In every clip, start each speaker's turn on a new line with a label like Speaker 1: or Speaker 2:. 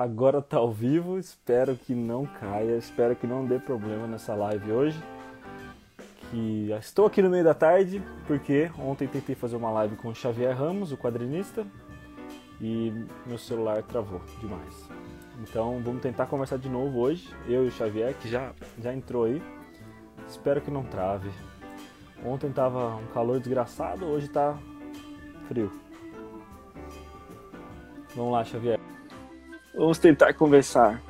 Speaker 1: Agora tá ao vivo, espero que não caia, espero que não dê problema nessa live hoje. Que estou aqui no meio da tarde porque ontem tentei fazer uma live com o Xavier Ramos, o quadrinista, e meu celular travou demais. Então vamos tentar conversar de novo hoje, eu e o Xavier, que já, já entrou aí. Espero que não trave. Ontem tava um calor desgraçado, hoje tá frio. Vamos lá, Xavier. Vamos tentar conversar.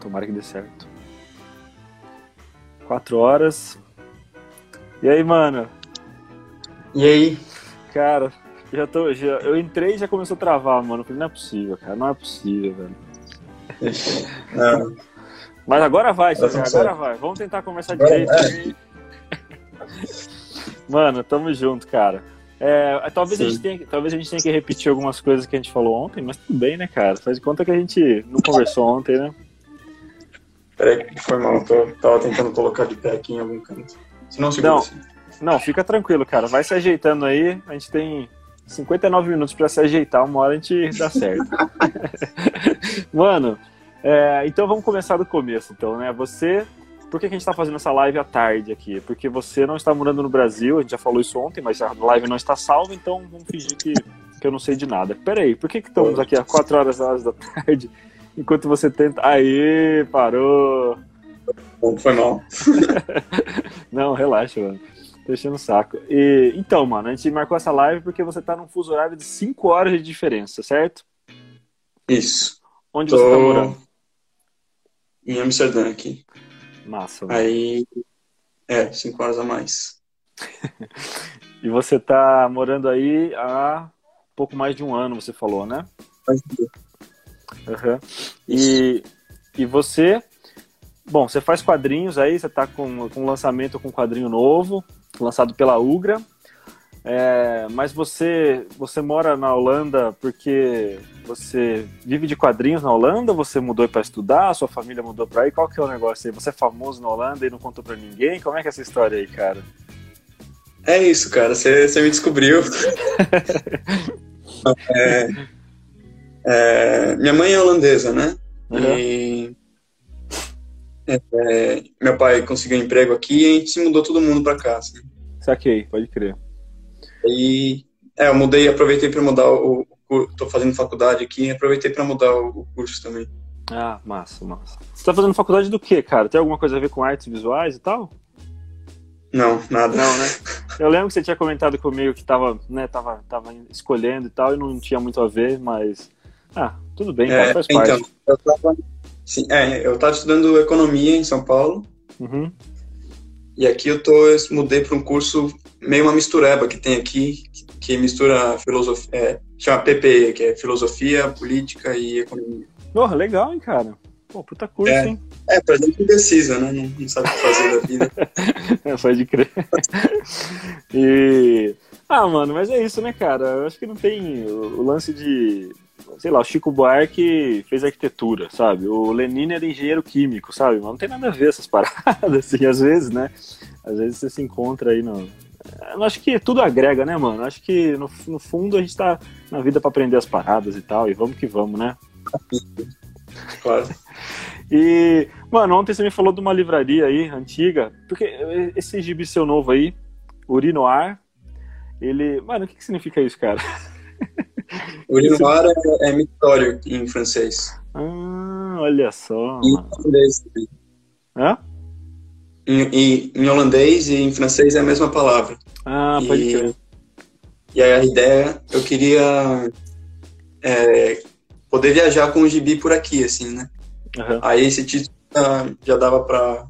Speaker 1: Tomara que dê certo. Quatro horas. E aí, mano?
Speaker 2: E aí?
Speaker 1: Cara, já tô. Já, eu entrei e já começou a travar, mano. falei, não é possível, cara. Não é possível, velho. Não. Mas agora vai, Xavier, agora certo. vai. Vamos tentar conversar direito. É. Mano, tamo junto, cara. É, talvez, a gente tenha, talvez a gente tenha que repetir algumas coisas que a gente falou ontem, mas tudo bem, né, cara? Faz de conta que a gente não conversou ontem, né?
Speaker 2: Peraí, foi mal, tô, tava tentando colocar de pé aqui em algum canto. Se não, segura
Speaker 1: não,
Speaker 2: assim.
Speaker 1: Não, fica tranquilo, cara. Vai se ajeitando aí. A gente tem 59 minutos para se ajeitar, uma hora a gente dá certo. Mano, é, então vamos começar do começo, então, né? Você por que, que a gente está fazendo essa live à tarde aqui? Porque você não está morando no Brasil, a gente já falou isso ontem, mas a live não está salva, então vamos fingir que, que eu não sei de nada. Peraí, por que, que estamos aqui às 4 horas, da tarde, enquanto você tenta. Aê, parou!
Speaker 2: Foi mal.
Speaker 1: não, relaxa, mano. Deixando o saco. E, então, mano, a gente marcou essa live porque você está num fuso horário de 5 horas de diferença, certo?
Speaker 2: Isso.
Speaker 1: Onde Tô... você está morando?
Speaker 2: Em Amsterdã, aqui.
Speaker 1: Massa.
Speaker 2: Aí, é, cinco horas a mais.
Speaker 1: e você tá morando aí há pouco mais de um ano, você falou, né? Uhum. E, e você, bom, você faz quadrinhos aí, você tá com, com um lançamento com um quadrinho novo, lançado pela Ugra. É, mas você, você mora na Holanda porque você vive de quadrinhos na Holanda? Você mudou para estudar? Sua família mudou para aí? Qual que é o negócio aí? Você é famoso na Holanda e não contou para ninguém? Como é que é essa história aí, cara?
Speaker 2: É isso, cara. Você, me descobriu. é, é, minha mãe é holandesa, né? Uhum. E é, meu pai conseguiu um emprego aqui e a gente mudou todo mundo para cá. Assim.
Speaker 1: Saquei, pode crer.
Speaker 2: E é, eu mudei, aproveitei para mudar o, Estou fazendo faculdade aqui e aproveitei para mudar o, curso também.
Speaker 1: Ah, massa, massa. Você está fazendo faculdade do que, cara? Tem alguma coisa a ver com artes visuais e tal?
Speaker 2: Não, nada.
Speaker 1: Não, né? Eu lembro que você tinha comentado comigo que estava, né, tava, tava escolhendo e tal, e não tinha muito a ver, mas. Ah, tudo bem, cara, é, faz então, parte.
Speaker 2: Eu tava, sim, é, eu estava estudando economia em São Paulo.
Speaker 1: Uhum.
Speaker 2: E aqui eu tô, eu mudei para um curso meio uma mistureba que tem aqui, que mistura filosofia, é, chama PPE, que é filosofia, política e economia.
Speaker 1: Porra, legal, hein, cara? Pô, puta curso,
Speaker 2: é,
Speaker 1: hein?
Speaker 2: É, pra gente indecisa, né? Não, não sabe o que fazer da vida.
Speaker 1: é, pode crer. e... Ah, mano, mas é isso, né, cara? Eu acho que não tem o, o lance de sei lá, o Chico Buarque fez arquitetura, sabe? O Lenin era engenheiro químico, sabe? Mas não tem nada a ver essas paradas, assim, às vezes, né? Às vezes você se encontra aí no. Eu acho que tudo agrega, né, mano? Acho que no, no fundo a gente tá na vida para aprender as paradas e tal, e vamos que vamos, né?
Speaker 2: Claro.
Speaker 1: E, mano, ontem você me falou de uma livraria aí, antiga, porque esse gibi seu novo aí, Urinoar, ele. Mano, o que, que significa isso, cara?
Speaker 2: Urinoir é, é mictório em francês.
Speaker 1: Ah, olha só.
Speaker 2: Em também.
Speaker 1: Hã?
Speaker 2: Em, em, holandês e em francês é a mesma palavra.
Speaker 1: Ah, pode e, crer.
Speaker 2: E aí a ideia, eu queria é, poder viajar com o gibi por aqui, assim, né? Uhum. Aí esse título já dava pra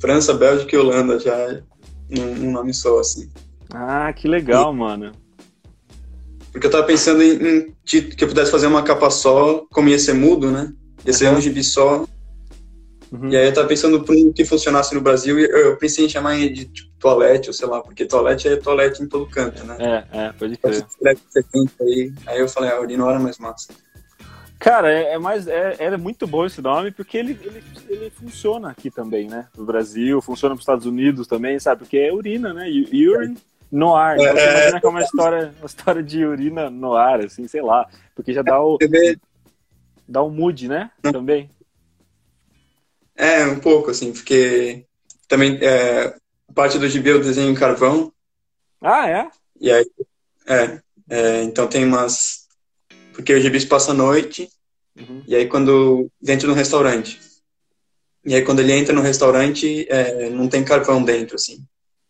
Speaker 2: França, Bélgica e Holanda, já num, nome só, assim.
Speaker 1: Ah, que legal, e, mano.
Speaker 2: Porque eu tava pensando em, em, que eu pudesse fazer uma capa só, como ia ser mudo, né? Ia ser uhum. um gibi só. Uhum. E aí eu tava pensando para que funcionasse no Brasil e eu, pensei em chamar de tipo, toalete, ou sei lá, porque toalete é toalete em todo canto, né?
Speaker 1: É, é, pode crer.
Speaker 2: Aí, aí eu falei, ah, Urino era mais massa.
Speaker 1: Cara, é, é mais, é, é, muito bom esse nome porque ele, ele, ele funciona aqui também, né? No Brasil, funciona nos Estados Unidos também, sabe? Porque é urina, né? Urine no ar. Então, você é, imagina que é uma história, uma história de urina no ar, assim, sei lá. Porque já dá o. Dá o mood, né? Também.
Speaker 2: É, um pouco, assim, porque também é, parte do gibi eu desenho em carvão.
Speaker 1: Ah, é?
Speaker 2: E aí, é, é então tem umas. Porque o gibi se passa à noite, uhum. e aí quando. dentro de um restaurante. E aí quando ele entra no restaurante, é, não tem carvão dentro, assim.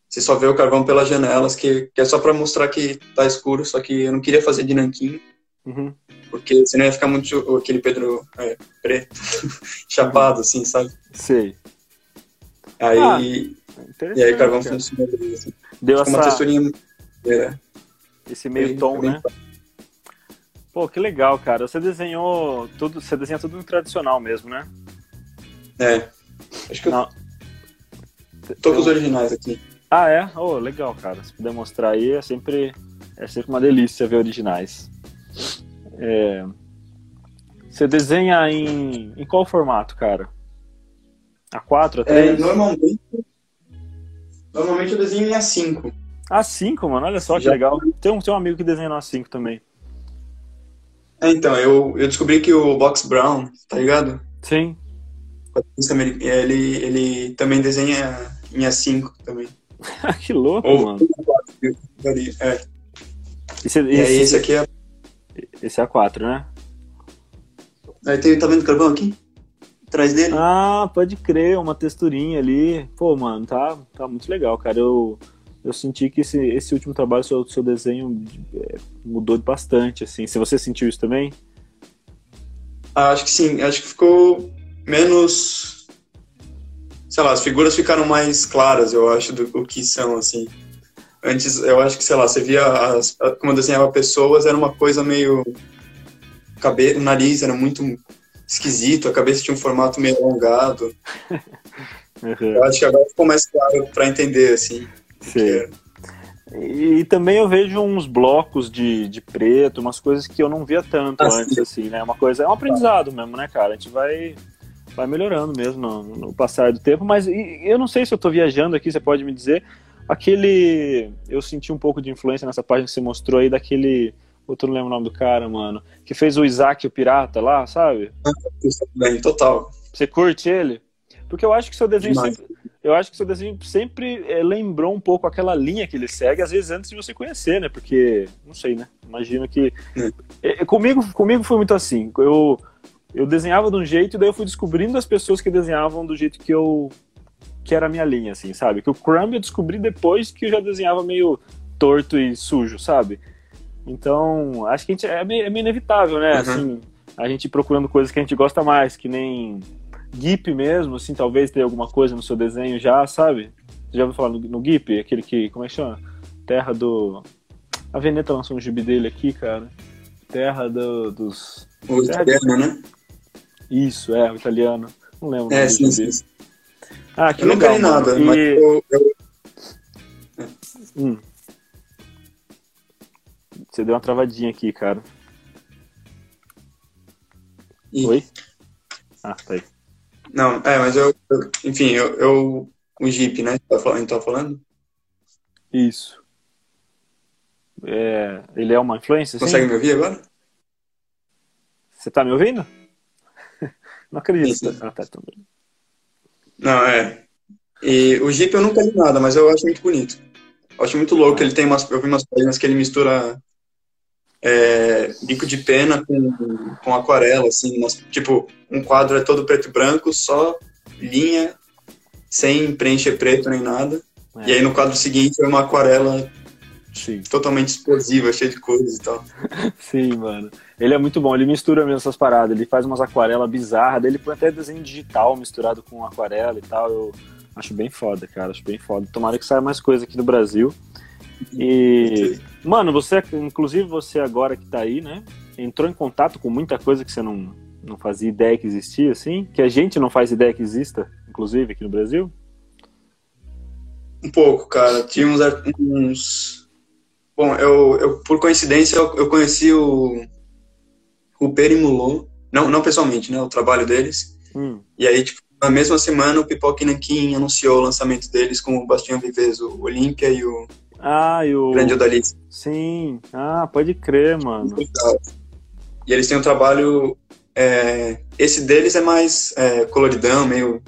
Speaker 2: Você só vê o carvão pelas janelas, que, que é só para mostrar que tá escuro, só que eu não queria fazer de nanquim. Uhum. Porque senão ia ficar muito aquele Pedro é, preto, chapado, assim, sabe?
Speaker 1: Sei.
Speaker 2: Aí. Ah, e aí carvão foi assim.
Speaker 1: Deu essa...
Speaker 2: uma texturinha. É,
Speaker 1: Esse meio tom, bem... né? Pô, que legal, cara. Você desenhou tudo, você desenha tudo no tradicional mesmo, né?
Speaker 2: É. Acho que Não. eu tô com os originais aqui.
Speaker 1: Ah, é? Oh, legal, cara. Se puder mostrar aí, é sempre, é sempre uma delícia ver originais. É... Você desenha em, em qual formato, cara? A4, A3?
Speaker 2: É, normalmente, normalmente eu desenho em A5.
Speaker 1: A5, mano, olha só Já. que legal. Tem um, tem um amigo que desenha no A5 também.
Speaker 2: É, então, eu, eu descobri que o Box Brown, tá ligado?
Speaker 1: Sim.
Speaker 2: Ele, ele também desenha em A5 também.
Speaker 1: que louco, Ou, mano.
Speaker 2: É.
Speaker 1: Esse,
Speaker 2: e aí, esse aqui é.
Speaker 1: Esse é A4, né?
Speaker 2: Aí tem, tá vendo o carvão aqui? Atrás dele?
Speaker 1: Ah, pode crer, uma texturinha ali. Pô, mano, tá, tá muito legal, cara. Eu, eu senti que esse, esse último trabalho, seu, seu desenho é, mudou bastante, assim. Se você sentiu isso também?
Speaker 2: Ah, acho que sim. Acho que ficou menos. Sei lá, as figuras ficaram mais claras, eu acho, do, do que são, assim. Antes, eu acho que, sei lá, você via as, como eu desenhava pessoas, era uma coisa meio. Cabe... O nariz era muito esquisito, a cabeça tinha um formato meio alongado. Uhum. Eu acho que agora ficou mais claro para entender, assim.
Speaker 1: Sim. E, também eu vejo uns blocos de, de preto, umas coisas que eu não via tanto ah, antes, sim. assim, né? Uma coisa, é um aprendizado mesmo, né, cara? A gente vai, vai melhorando mesmo no, no passar do tempo, mas e, eu não sei se eu tô viajando aqui, você pode me dizer. Aquele. Eu senti um pouco de influência nessa página que você mostrou aí, daquele. Eu não lembro o nome do cara, mano. Que fez o Isaac o Pirata lá, sabe?
Speaker 2: Bem, total.
Speaker 1: Você curte ele? Porque eu acho que seu desenho sempre, eu acho que seu desenho sempre é, lembrou um pouco aquela linha que ele segue, às vezes antes de você conhecer, né? Porque, não sei, né? Imagino que. É. É, comigo, comigo foi muito assim. Eu, eu desenhava de um jeito e daí eu fui descobrindo as pessoas que desenhavam do jeito que eu. Que era a minha linha, assim, sabe? Que o Crumb eu descobri depois que eu já desenhava meio torto e sujo, sabe? Então, acho que a gente, é, meio, é meio inevitável, né? Uhum. Assim, a gente procurando coisas que a gente gosta mais, que nem GIP mesmo, assim, talvez tenha alguma coisa no seu desenho já, sabe? Você já ouviu falar no, no GIP? Aquele que, como é que chama? Terra do... A Veneta lançou um gibi dele aqui, cara. Terra do, dos...
Speaker 2: O
Speaker 1: Terra
Speaker 2: italiano, de... né?
Speaker 1: Isso, é, o italiano. Não lembro.
Speaker 2: É, sim, sim, sim.
Speaker 1: Ah, que
Speaker 2: eu
Speaker 1: legal,
Speaker 2: não nada, e... mas eu... eu...
Speaker 1: Hum. Você deu uma travadinha aqui, cara. E... Oi? Ah, tá aí.
Speaker 2: Não, é, mas eu, eu enfim, eu, eu, o Jeep, né? Tá falando, tá falando?
Speaker 1: Isso. É, ele é uma influência?
Speaker 2: Consegue sim? me ouvir agora?
Speaker 1: Você tá me ouvindo? Não acredito. Isso. Ah, tá, tá
Speaker 2: Não, é. E o Jeep eu nunca li nada, mas eu acho muito bonito. Eu acho muito louco. Ele tem umas, eu vi umas páginas que ele mistura é, bico de pena com, com aquarela, assim, mas, tipo, um quadro é todo preto e branco, só linha, sem preencher preto nem nada. É. E aí no quadro seguinte é uma aquarela Sim. totalmente explosiva, cheia de cores e tal.
Speaker 1: Sim, mano. Ele é muito bom, ele mistura mesmo essas paradas, ele faz umas aquarelas bizarras, ele põe até desenho digital misturado com aquarela e tal. Eu acho bem foda, cara, acho bem foda. Tomara que saia mais coisa aqui do Brasil. E, mano, você, inclusive você agora que tá aí, né? Entrou em contato com muita coisa que você não, não fazia ideia que existia, assim? Que a gente não faz ideia que exista, inclusive, aqui no Brasil?
Speaker 2: Um pouco, cara. Tinha uns. uns... Bom, eu, eu, por coincidência, eu, eu conheci o, o Perimulon, não, não pessoalmente, né? O trabalho deles. Hum. E aí, tipo, na mesma semana, o Pipoca Nankin anunciou o lançamento deles com o Bastião Vives, o Olímpia e o
Speaker 1: Ah, e o.
Speaker 2: Grande Odalisque.
Speaker 1: Sim. Ah, pode crer, mano.
Speaker 2: E eles têm um trabalho. É, esse deles é mais é, coloridão, meio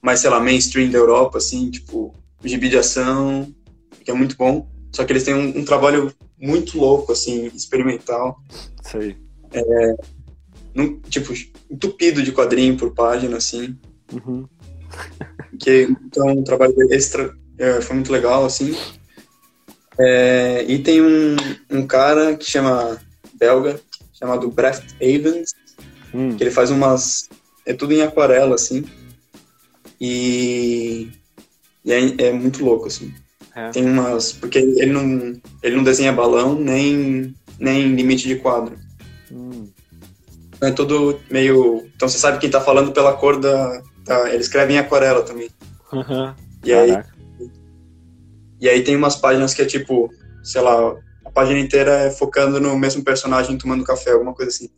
Speaker 2: mais, sei lá, mainstream da Europa, assim, tipo, gibi de ação, que é muito bom. Só que eles têm um, um trabalho muito louco, assim, experimental.
Speaker 1: Sei.
Speaker 2: É, num, tipo, entupido de quadrinho por página, assim.
Speaker 1: Uhum.
Speaker 2: que, então, um trabalho extra é, foi muito legal, assim. É, e tem um, um cara que chama, belga, chamado Brecht Evans, hum. que ele faz umas, é tudo em aquarela, assim. E, e é, é, muito louco, assim. É. Tem umas. Porque ele não, ele não desenha balão nem, nem limite de quadro. Hum. É tudo meio. Então você sabe quem tá falando pela cor da. da ele escreve em aquarela também.
Speaker 1: Uhum.
Speaker 2: E aí. E aí tem umas páginas que é tipo, sei lá, a página inteira é focando no mesmo personagem tomando café, alguma coisa assim.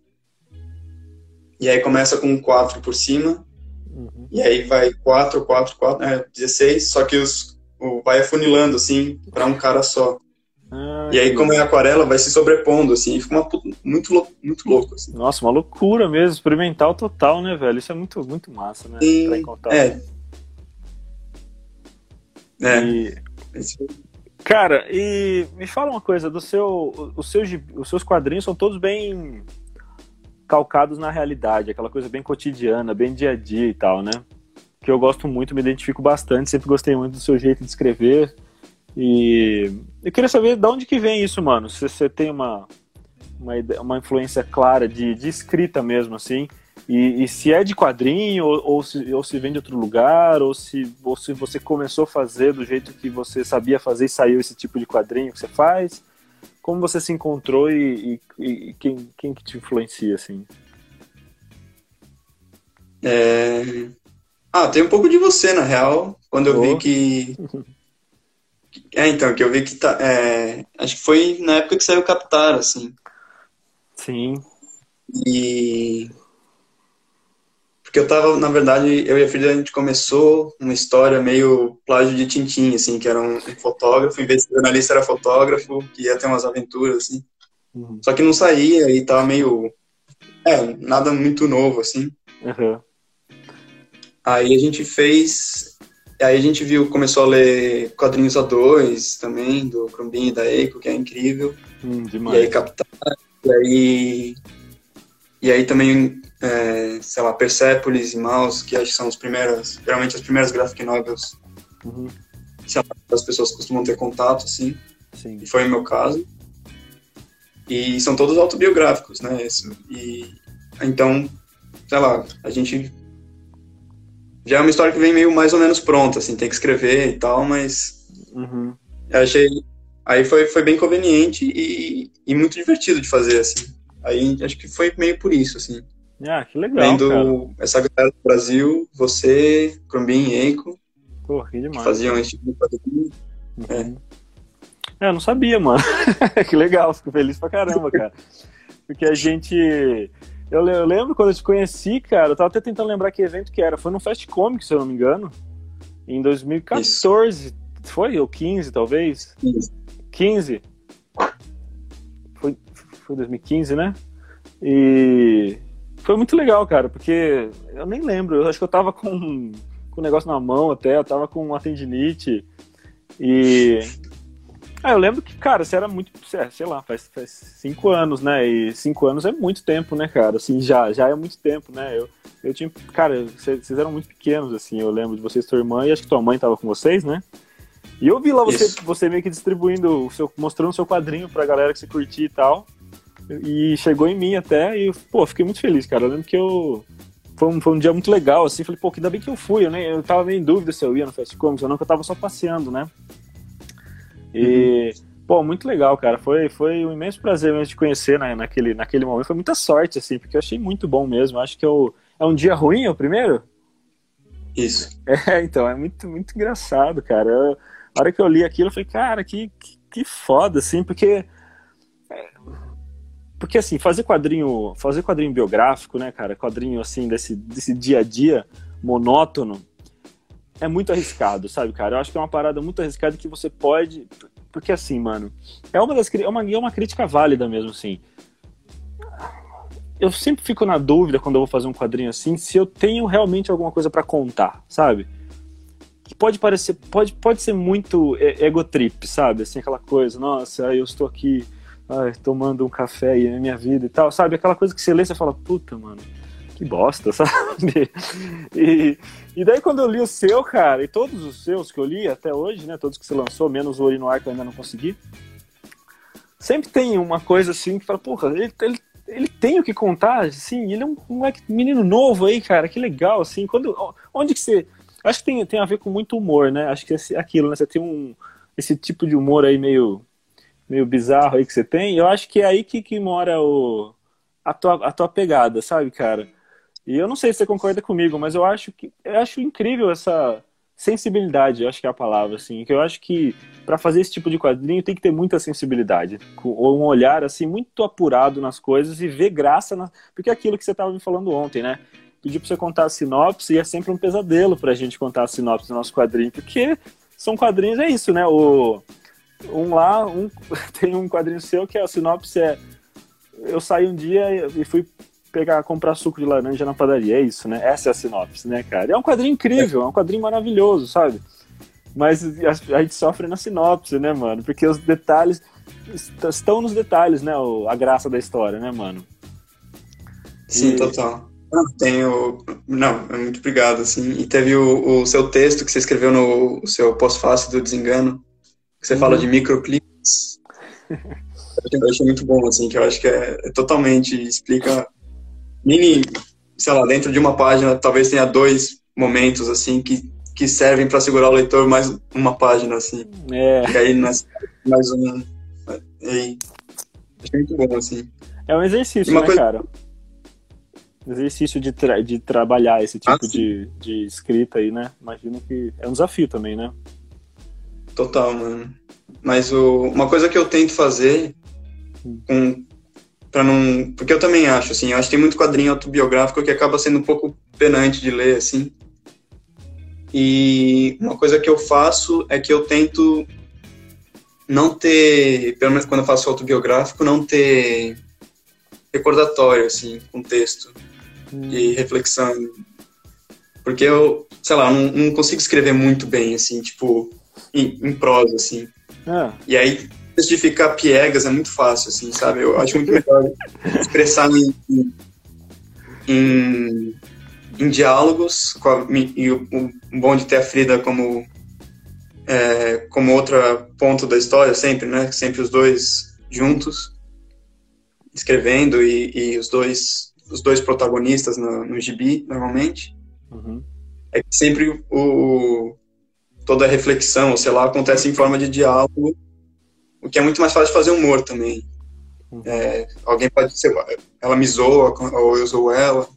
Speaker 2: E aí começa com um 4 por cima, Uhum. E aí vai 4, 4, 4, é, 16, só que os, o, vai afunilando, assim, para um cara só. Ah, e aí, como é aquarela, vai se sobrepondo, assim, e fica uma, muito, louco, muito louco, assim.
Speaker 1: Nossa, uma loucura mesmo, experimental total, né, velho? Isso é muito, muito massa, né?
Speaker 2: E, é. É.
Speaker 1: E... Cara, e me fala uma coisa, do seu, os, seus, os seus quadrinhos são todos bem calcados na realidade, aquela coisa bem cotidiana, bem dia a dia e tal, né? Que eu gosto muito, me identifico bastante, sempre gostei muito do seu jeito de escrever. E eu queria saber de onde que vem isso, mano. Se você tem uma, uma, uma influência clara de, de escrita mesmo, assim. E, e, se é de quadrinho, ou, ou, se, ou se vem de outro lugar, ou se, ou se você começou a fazer do jeito que você sabia fazer e saiu esse tipo de quadrinho que você faz como você se encontrou e, e, e quem, quem que te influencia, assim?
Speaker 2: É... Ah, tem um pouco de você, na real, quando eu oh. vi que... É, então, que eu vi que tá... É... Acho que foi na época que saiu Captar, assim.
Speaker 1: Sim.
Speaker 2: E... Porque eu tava, na verdade, eu e a filha, a gente começou uma história meio plágio de Tintim, assim, que era um, um fotógrafo, em vez de jornalista era fotógrafo, que ia ter umas aventuras, assim. Uhum. Só que não saía e tava meio... É, nada muito novo, assim.
Speaker 1: Uhum.
Speaker 2: Aí a gente fez... Aí a gente viu, começou a ler quadrinhos a dois também, do Crumbin e da Eiko, que é incrível.
Speaker 1: Hum,
Speaker 2: e aí Captar, e aí... E aí também é, sei lá, Persepolis e Mouse, que acho que são as primeiras, geralmente as primeiras graphic novels
Speaker 1: uhum.
Speaker 2: lá, as pessoas costumam ter contato, assim.
Speaker 1: Sim.
Speaker 2: E foi o meu caso. E são todos autobiográficos, né? Isso. E então, sei lá, a gente já é uma história que vem meio mais ou menos pronta, assim, tem que escrever e tal, mas
Speaker 1: uhum.
Speaker 2: eu achei aí foi, foi bem conveniente e, e muito divertido de fazer, assim. Aí acho que foi meio por isso, assim.
Speaker 1: Ah, que legal,
Speaker 2: Vendo
Speaker 1: cara.
Speaker 2: essa galera do Brasil, você, Crumbin e Eiko,
Speaker 1: Pô, que demais.
Speaker 2: Que faziam esse tipo de quadrinho. Uhum.
Speaker 1: É. é, eu não sabia, mano. que legal, fico feliz pra caramba, cara. Porque a gente... Eu, eu, lembro quando eu te conheci, cara, eu tava até tentando lembrar que evento que era. Foi no Fast Comic, se eu não me engano. Em 2014. Isso. Foi? Ou 15, talvez?
Speaker 2: Isso.
Speaker 1: 15? Foi, foi 2015, né? E foi muito legal, cara, porque eu nem lembro, eu acho que eu tava com, com um negócio na mão até, eu tava com uma tendinite e... Ah, eu lembro que, cara, você era muito, sei lá, faz, faz cinco anos, né, e cinco anos é muito tempo, né, cara, assim, já, já é muito tempo, né, eu, eu tinha, cara, vocês eram muito pequenos, assim, eu lembro de vocês, tua irmã, e acho que tua mãe tava com vocês, né, e eu vi lá você, você meio que distribuindo, o seu, mostrando o seu quadrinho pra galera que você curtia e tal, e chegou em mim até, e, pô, fiquei muito feliz, cara. Eu lembro que eu. Foi um, foi um dia muito legal, assim. Falei, pô, que ainda bem que eu fui. Eu, nem, eu tava meio em dúvida se eu ia no Fast Comics ou não, que eu tava só passeando, né? E. Uhum. Pô, muito legal, cara. Foi, foi um imenso prazer mesmo te conhecer né, naquele, naquele momento. Foi muita sorte, assim, porque eu achei muito bom mesmo. Acho que eu, é um dia ruim, é o primeiro?
Speaker 2: Isso.
Speaker 1: É, então, é muito, muito engraçado, cara. Eu, a hora que eu li aquilo, eu falei, cara, que, que, que foda, assim, porque porque assim, fazer quadrinho, fazer quadrinho biográfico, né, cara, quadrinho assim desse, desse dia a dia monótono, é muito arriscado, sabe, cara? Eu acho que é uma parada muito arriscada que você pode porque assim, mano, é uma das é uma, é uma crítica válida mesmo, assim. Eu sempre fico na dúvida quando eu vou fazer um quadrinho assim, se eu tenho realmente alguma coisa para contar, sabe? Que pode parecer, pode, pode ser muito ego trip, sabe? Assim, aquela coisa, nossa, eu estou aqui ai, tomando um café aí na minha vida e tal, sabe? Aquela coisa que você lê e você fala, puta, mano, que bosta, sabe? E, e daí quando eu li o seu, cara, e todos os seus que eu li até hoje, né? Todos que você lançou, menos o Ori no Ar que eu ainda não consegui. Sempre tem uma coisa assim que fala, porra, ele, ele, ele tem o que contar, assim, ele é um, um menino novo aí, cara, que legal, assim. Quando, onde que você. Acho que tem, tem a ver com muito humor, né? Acho que é aquilo, né? Você tem um. Esse tipo de humor aí meio meio bizarro aí que você tem, eu acho que é aí que, que mora o, a, tua, a tua pegada, sabe, cara? E eu não sei se você concorda comigo, mas eu acho que eu acho incrível essa sensibilidade, eu acho que é a palavra, assim, que eu acho que para fazer esse tipo de quadrinho tem que ter muita sensibilidade, ou um olhar assim muito apurado nas coisas e ver graça na... porque é aquilo que você estava me falando ontem, né? Pedir para você contar a sinopse e é sempre um pesadelo para a gente contar a sinopse do nosso quadrinho, porque são quadrinhos, é isso, né? O um lá, um, tem um quadrinho seu que é a sinopse é eu saí um dia e fui pegar, comprar suco de laranja na padaria, é isso, né? Essa é a sinopse, né, cara? é um quadrinho incrível, é um quadrinho maravilhoso, sabe? Mas a, gente sofre na sinopse, né, mano? Porque os detalhes estão nos detalhes, né? A graça da história, né, mano?
Speaker 2: Sim, e... total. tenho. Não, muito obrigado, assim. E teve o, o seu texto que você escreveu no seu pós-fácil do Desengano, que você uhum. fala de microclips. eu achei muito bom, assim, que eu acho que é, é, totalmente explica mini, sei lá, dentro de uma página talvez tenha dois momentos assim que, que servem para segurar o leitor mais uma página assim. É. E aí mais, mais um. E, achei muito bom assim.
Speaker 1: É um exercício, né, coisa... cara? Exercício de, tra de trabalhar esse tipo ah, de, de escrita aí, né? Imagino que é um desafio também, né?
Speaker 2: Total, mano. Mas o, uma coisa que eu tento fazer com para não, porque eu também acho assim, eu acho que tem muito quadrinho autobiográfico que acaba sendo um pouco penante de ler assim. E uma coisa que eu faço é que eu tento não ter, pelo menos quando eu faço autobiográfico, não ter recordatório assim, com texto hum. de reflexão. Porque eu, sei lá, não, não consigo escrever muito bem assim, tipo, em, em prosa, assim. Ah. E aí, de ficar piegas é muito fácil, assim, sabe? Eu acho muito melhor expressar em, em, em diálogos, a, e o, o, bom de ter a Frida como, é, como outra ponto da história, sempre, né? Sempre os dois juntos, escrevendo, e, e os dois os dois protagonistas no, no gibi, normalmente. Uhum. É que sempre o, toda a reflexão, sei lá, acontece em forma de diálogo, o que é muito mais fácil de fazer humor também. Uhum. É, alguém pode ser, ela me zoa, ou eu zoo ela.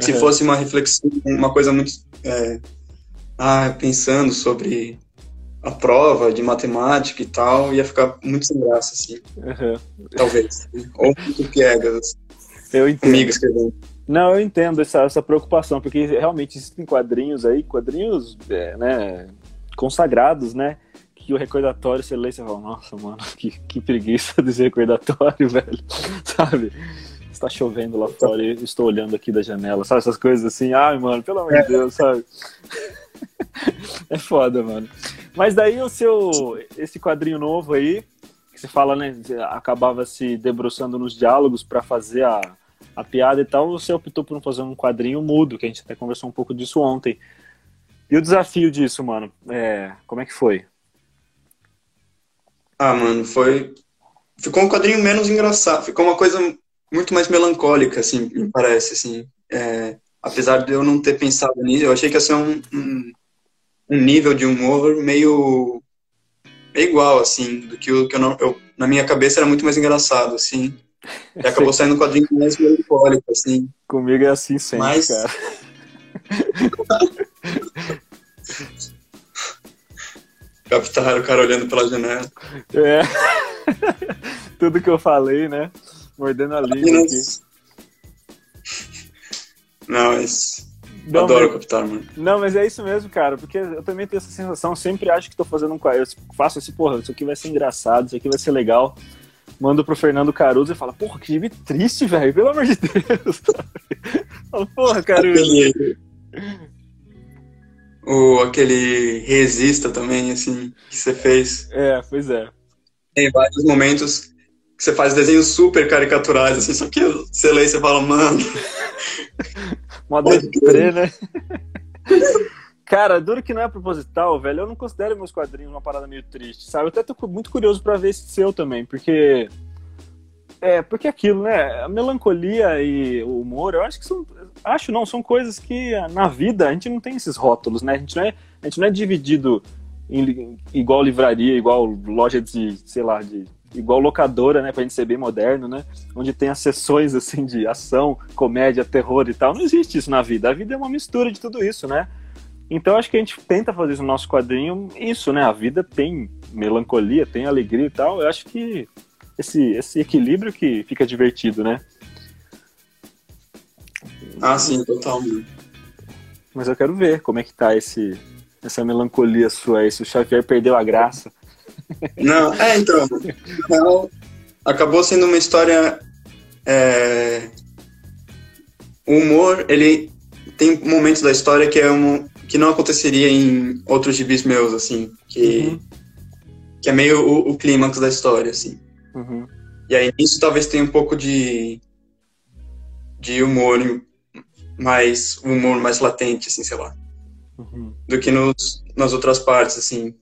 Speaker 2: Se uhum. fosse uma reflexão, uma coisa muito. É, ah, pensando sobre a prova de matemática e tal, ia ficar muito sem graça, assim. Uhum. Talvez. Ou muito piegas. Assim.
Speaker 1: Eu entendo. Comigo escrevendo. Não, eu entendo essa, essa preocupação, porque realmente existem quadrinhos aí, quadrinhos é, né, consagrados, né? Que o recordatório você lê e você fala, nossa, mano, que, que preguiça desse recordatório, velho. Sabe? Está chovendo lá fora e estou olhando aqui da janela, sabe? Essas coisas assim, ai, mano, pelo amor de Deus, sabe? é foda, mano. Mas daí o seu. Esse quadrinho novo aí, que você fala, né? Acabava se debruçando nos diálogos para fazer a a piada e tal, você optou por fazer um quadrinho mudo, que a gente até conversou um pouco disso ontem. E o desafio disso, mano, é... como é que foi?
Speaker 2: Ah, mano, foi. Ficou um quadrinho menos engraçado, ficou uma coisa muito mais melancólica, assim, me parece, assim. É... Apesar de eu não ter pensado nisso, eu achei que ia ser um, um, um nível de humor meio. meio igual, assim, do que, o, que eu, não, eu, na minha cabeça era muito mais engraçado, assim. E acabou saindo um quadrinho mais melancólico, assim.
Speaker 1: Comigo é assim sempre, Mas... cara.
Speaker 2: Captaram o cara olhando pela janela.
Speaker 1: É. Tudo que eu falei, né? Mordendo a língua aqui.
Speaker 2: Não, mas... Não, Adoro mas... captar, mano.
Speaker 1: Não, mas é isso mesmo, cara, porque eu também tenho essa sensação, sempre acho que tô fazendo um eu faço assim, porra, isso aqui vai ser engraçado, isso aqui vai ser legal. Mando pro Fernando Caruso e fala, porra, que gibi triste, velho, pelo amor de Deus. Fala, porra, Caruso.
Speaker 2: O, aquele Resista também, assim, que você fez.
Speaker 1: É, pois é.
Speaker 2: Tem vários momentos que você faz desenhos super caricaturais, assim, só que você lê e você fala, mano.
Speaker 1: Moda deprê, né? Cara, duro que não é proposital, velho. Eu não considero meus quadrinhos uma parada meio triste, sabe? Eu até tô muito curioso para ver esse seu também, porque. É, porque aquilo, né? A melancolia e o humor, eu acho que são. Acho não, são coisas que na vida a gente não tem esses rótulos, né? A gente não é, a gente não é dividido em, igual livraria, igual loja de, sei lá, de igual locadora, né, pra gente ser bem moderno, né, onde tem as sessões, assim, de ação, comédia, terror e tal, não existe isso na vida, a vida é uma mistura de tudo isso, né, então acho que a gente tenta fazer isso no nosso quadrinho, isso, né, a vida tem melancolia, tem alegria e tal, eu acho que esse, esse equilíbrio que fica divertido, né.
Speaker 2: Ah, sim, total.
Speaker 1: Mas eu quero ver como é que tá esse, essa melancolia sua aí, se o Xavier perdeu a graça.
Speaker 2: Não, é, então, acabou sendo uma história. É, o humor, ele tem momentos da história que é um que não aconteceria em outros gibis meus, assim, que, uhum. que é meio o, o clímax da história, assim. Uhum. E aí isso talvez tenha um pouco de de humor mais humor mais latente, assim, sei lá, uhum. do que nos, nas outras partes, assim.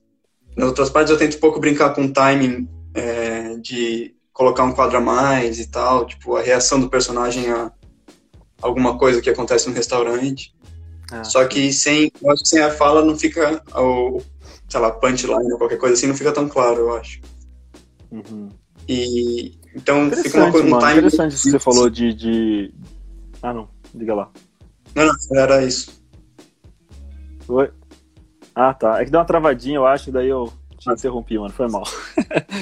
Speaker 2: Nas outras partes eu tento um pouco brincar com o timing é, de colocar um quadro a mais e tal, tipo, a reação do personagem a alguma coisa que acontece no restaurante. Ah, Só que sem, eu acho que sem a fala não fica, o, sei lá, punchline ou qualquer coisa assim, não fica tão claro, eu acho. Uhum. E então fica uma coisa,
Speaker 1: um time interessante isso que você falou de, de. Ah, não, diga lá.
Speaker 2: Não, não, era isso.
Speaker 1: Oi? Ah, tá. É que deu uma travadinha, eu acho, daí eu te interrompi, mano. Foi mal.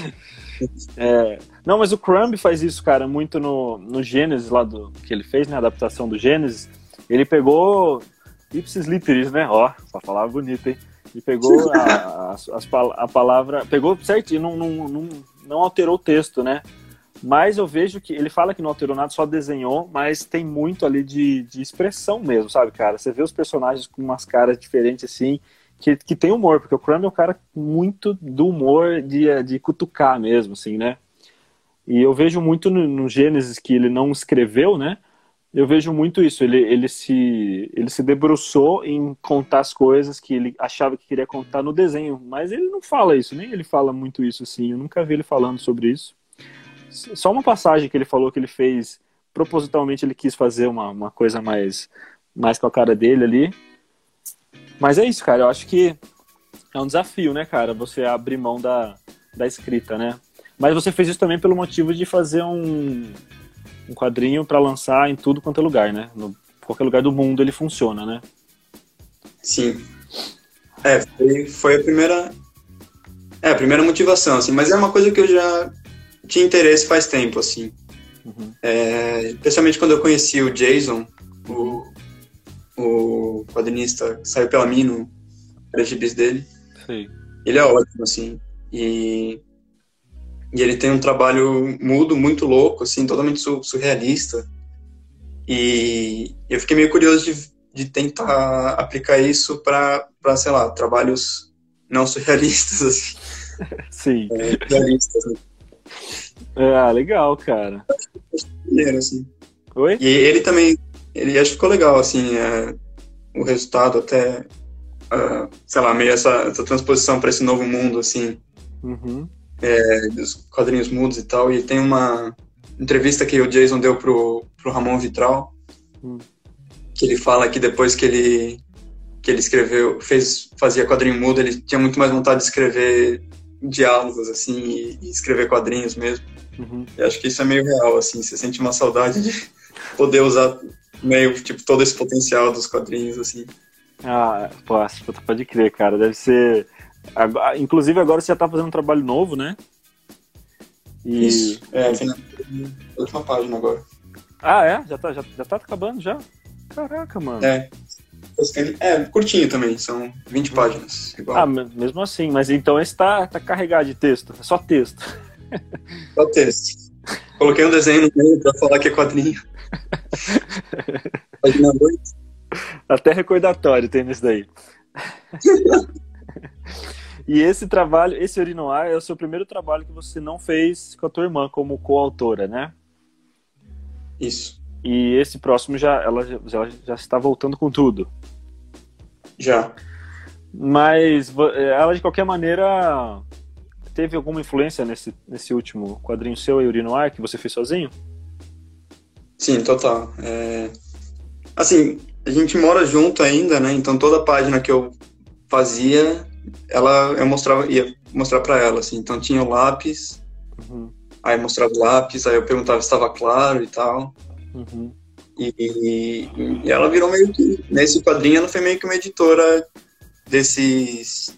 Speaker 1: é... Não, mas o Crumb faz isso, cara, muito no, no Gênesis lá do que ele fez, né? A adaptação do Gênesis. Ele pegou Ipsis Literis, né? Ó, essa palavra bonita, hein? E pegou a, a, a, palavra. Pegou certinho, não, não, não, não alterou o texto, né? Mas eu vejo que ele fala que não alterou nada, só desenhou, mas tem muito ali de, de expressão mesmo, sabe, cara? Você vê os personagens com umas caras diferentes assim que, que tem humor, porque o Crumb é um cara muito do humor de, de cutucar mesmo, assim, né? E eu vejo muito no, no Gênesis que ele não escreveu, né? Eu vejo muito isso. Ele, ele, se, ele se debruçou em contar as coisas que ele achava que queria contar no desenho, mas ele não fala isso, nem ele fala muito isso assim. Eu nunca vi ele falando sobre isso. Só uma passagem que ele falou que ele fez propositalmente, ele quis fazer uma, uma coisa mais, mais com a cara dele ali. Mas é isso, cara. Eu acho que é um desafio, né, cara? Você abrir mão da, da escrita, né? Mas você fez isso também pelo motivo de fazer um, um quadrinho para lançar em tudo quanto é lugar, né? No qualquer lugar do mundo ele funciona, né?
Speaker 2: Sim. É, foi, foi a primeira. É, a primeira motivação, assim, mas é uma coisa que eu já tinha interesse faz tempo, assim. Uhum. É, especialmente quando eu conheci o Jason, o, o quadrinista que saiu pela mim no gibis dele. Sim. Ele é ótimo, assim. E, e ele tem um trabalho mudo, muito louco, assim, totalmente surrealista. E eu fiquei meio curioso de, de tentar aplicar isso para, sei lá, trabalhos não surrealistas, assim.
Speaker 1: Sim.
Speaker 2: É, realistas, né?
Speaker 1: Ah, legal, cara.
Speaker 2: Assim. Oi? E ele também ele acho que ficou legal, assim, é, o resultado até, uh, sei lá, meio essa, essa transposição para esse novo mundo, assim, uhum. É, dos quadrinhos mudos e tal, e tem uma entrevista que o Jason deu pro, pro Ramon Vitral, uhum. que ele fala que depois que ele que ele escreveu, fez, fazia quadrinho mudo, ele tinha muito mais vontade de escrever diálogos, assim, e, e escrever quadrinhos mesmo. Uhum. E acho que isso é meio real, assim, você sente uma saudade de poder usar meio, tipo, todo esse potencial dos quadrinhos, assim.
Speaker 1: Ah, posso, pode crer, cara. Deve ser. Inclusive, agora você já tá fazendo um trabalho novo, né?
Speaker 2: E... Isso, é, na última página agora.
Speaker 1: Ah, é? Já tá, já, já tá acabando já? Caraca, mano.
Speaker 2: É. É, curtinho também, são 20 páginas.
Speaker 1: Igual. Ah, mesmo assim, mas então esse tá, tá carregado de texto, é só texto.
Speaker 2: Só texto. Coloquei um desenho no meio pra falar que é quadrinho. Página 8.
Speaker 1: Até recordatório tem nisso daí. e esse trabalho, esse Urinoar é o seu primeiro trabalho que você não fez com a tua irmã como coautora, né?
Speaker 2: Isso.
Speaker 1: E esse próximo já ela já, já está voltando com tudo.
Speaker 2: Já.
Speaker 1: Mas ela de qualquer maneira teve alguma influência nesse, nesse último quadrinho seu, Urinoar, que você fez sozinho?
Speaker 2: Sim, total. É... Assim, a gente mora junto ainda, né? Então toda página que eu fazia, ela eu mostrava, ia mostrar para ela, assim. Então tinha o lápis, uhum. aí eu mostrava o lápis, aí eu perguntava se estava claro e tal. Uhum. E, e, e, ela virou meio que nesse quadrinho ela foi meio que uma editora desses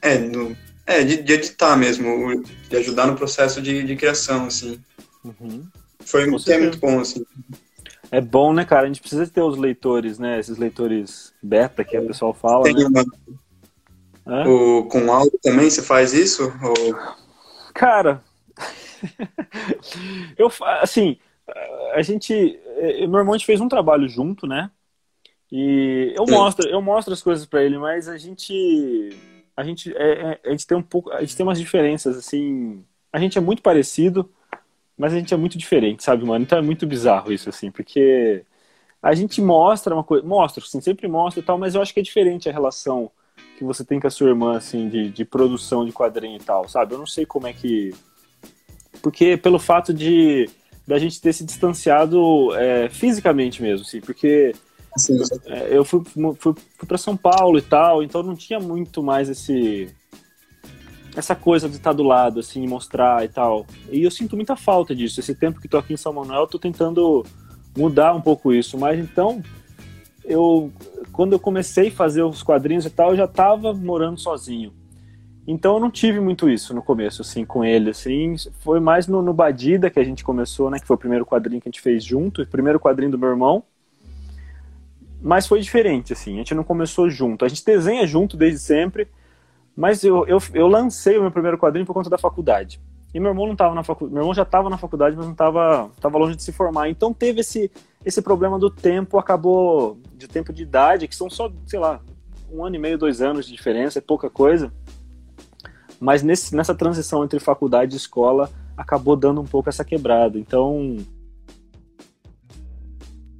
Speaker 2: é, no, é de, de, editar mesmo, de ajudar no processo de, de criação, assim. Uhum. Foi é muito bom, assim.
Speaker 1: É bom, né, cara? A gente precisa ter os leitores, né? Esses leitores beta que o pessoal fala. Tem né?
Speaker 2: uma... o, com áudio também você faz isso? Ou...
Speaker 1: Cara, eu assim, a gente normalmente fez um trabalho junto, né? E eu Sim. mostro, eu mostro as coisas para ele, mas a gente a gente é, é, a gente tem um pouco, a gente tem umas diferenças assim. A gente é muito parecido, mas a gente é muito diferente, sabe, mano? Então é muito bizarro isso, assim, porque a gente mostra uma coisa, mostra, assim, sempre mostra e tal, mas eu acho que é diferente a relação que você tem com a sua irmã, assim, de, de produção de quadrinho e tal, sabe? Eu não sei como é que. Porque pelo fato de da gente ter se distanciado é, fisicamente mesmo, assim, porque sim. É, eu fui, fui, fui para São Paulo e tal, então não tinha muito mais esse essa coisa de estar do lado, assim, mostrar e tal. E eu sinto muita falta disso. Esse tempo que estou aqui em São Manuel, estou tentando mudar um pouco isso. Mas então, eu quando eu comecei a fazer os quadrinhos e tal, eu já estava morando sozinho. Então eu não tive muito isso no começo, assim, com ele, assim. Foi mais no, no Badida que a gente começou, né? Que foi o primeiro quadrinho que a gente fez junto, o primeiro quadrinho do meu irmão. Mas foi diferente, assim. A gente não começou junto. A gente desenha junto desde sempre mas eu, eu, eu lancei o meu primeiro quadrinho por conta da faculdade. E meu irmão não estava na faculdade, meu irmão já estava na faculdade, mas não estava tava longe de se formar. Então teve esse, esse problema do tempo, acabou de tempo de idade, que são só, sei lá, um ano e meio, dois anos de diferença, é pouca coisa. Mas nesse, nessa transição entre faculdade e escola, acabou dando um pouco essa quebrada. Então,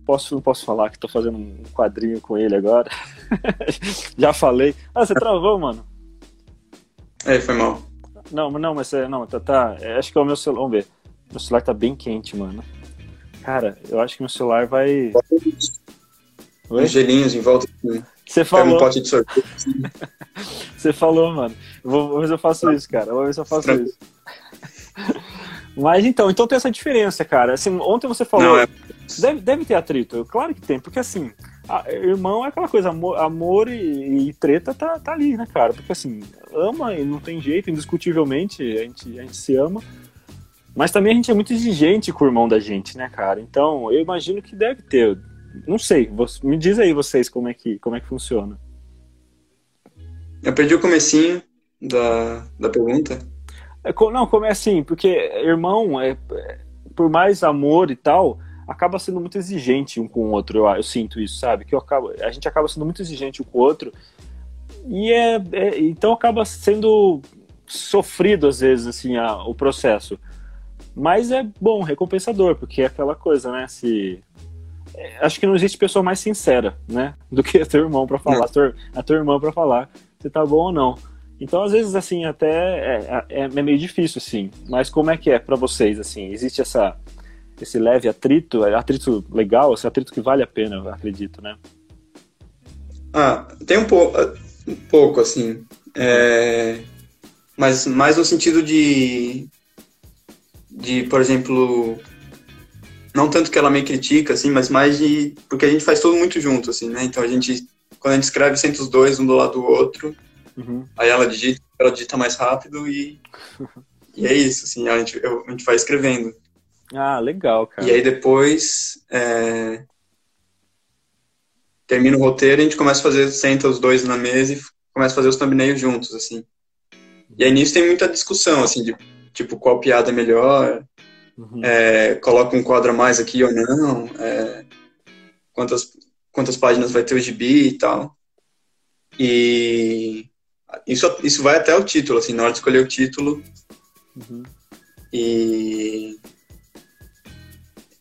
Speaker 1: posso, não posso falar que estou fazendo um quadrinho com ele agora. já falei. Ah, você travou, mano.
Speaker 2: É, foi mal.
Speaker 1: Não, não, mas não, tá, tá. É, acho que é o meu celular. Vamos ver. Meu celular tá bem quente, mano. Cara, eu acho que meu celular vai.
Speaker 2: Oi? gelinhos em volta.
Speaker 1: Você falou.
Speaker 2: um pote de sorvete.
Speaker 1: Você falou, mano. Vou, se eu faço isso, cara. Vou ver se eu faço isso. Mas então, então tem essa diferença, cara. Assim, ontem você falou. Não, é... deve, deve ter atrito. Claro que tem, porque assim, ah, irmão é aquela coisa, amor, amor e, e, treta tá, tá ali, né, cara? Porque assim, ama e não tem jeito, indiscutivelmente, a gente, a gente se ama. Mas também a gente é muito exigente com o irmão da gente, né, cara? Então, eu imagino que deve ter. Não sei, me diz aí vocês como é que, como é que funciona.
Speaker 2: Eu perdi o comecinho da, da pergunta.
Speaker 1: É, não, como é assim, porque irmão, é, por mais amor e tal, acaba sendo muito exigente um com o outro, eu, eu sinto isso, sabe? Que acabo, a gente acaba sendo muito exigente um com o outro e é, é então acaba sendo sofrido às vezes assim a, o processo. Mas é bom, recompensador, porque é aquela coisa, né? Se é, acho que não existe pessoa mais sincera, né, do que a teu irmão para falar, a tua, a tua irmã para falar se tá bom ou não. Então, às vezes, assim, até é, é, é meio difícil, assim. Mas como é que é para vocês, assim? Existe essa esse leve atrito, é atrito legal, esse atrito que vale a pena, eu acredito, né?
Speaker 2: Ah, tem um pouco, um pouco assim, é, mas mais no sentido de, de, por exemplo, não tanto que ela me critica, assim, mas mais de, porque a gente faz tudo muito junto, assim, né? Então a gente, quando a gente escreve, senta os dois um do lado do outro, uhum. aí ela digita, ela digita mais rápido e, e é isso, assim, a gente, eu, a gente vai escrevendo.
Speaker 1: Ah, legal, cara.
Speaker 2: E aí depois é... termina o roteiro e a gente começa a fazer, senta os dois na mesa e começa a fazer os thumbnails juntos, assim. E aí nisso tem muita discussão, assim, de tipo, qual piada é melhor, uhum. é, coloca um quadro a mais aqui ou não, é, quantas, quantas páginas vai ter o gibi e tal. E isso, isso vai até o título, assim, na hora de escolher o título. Uhum. E.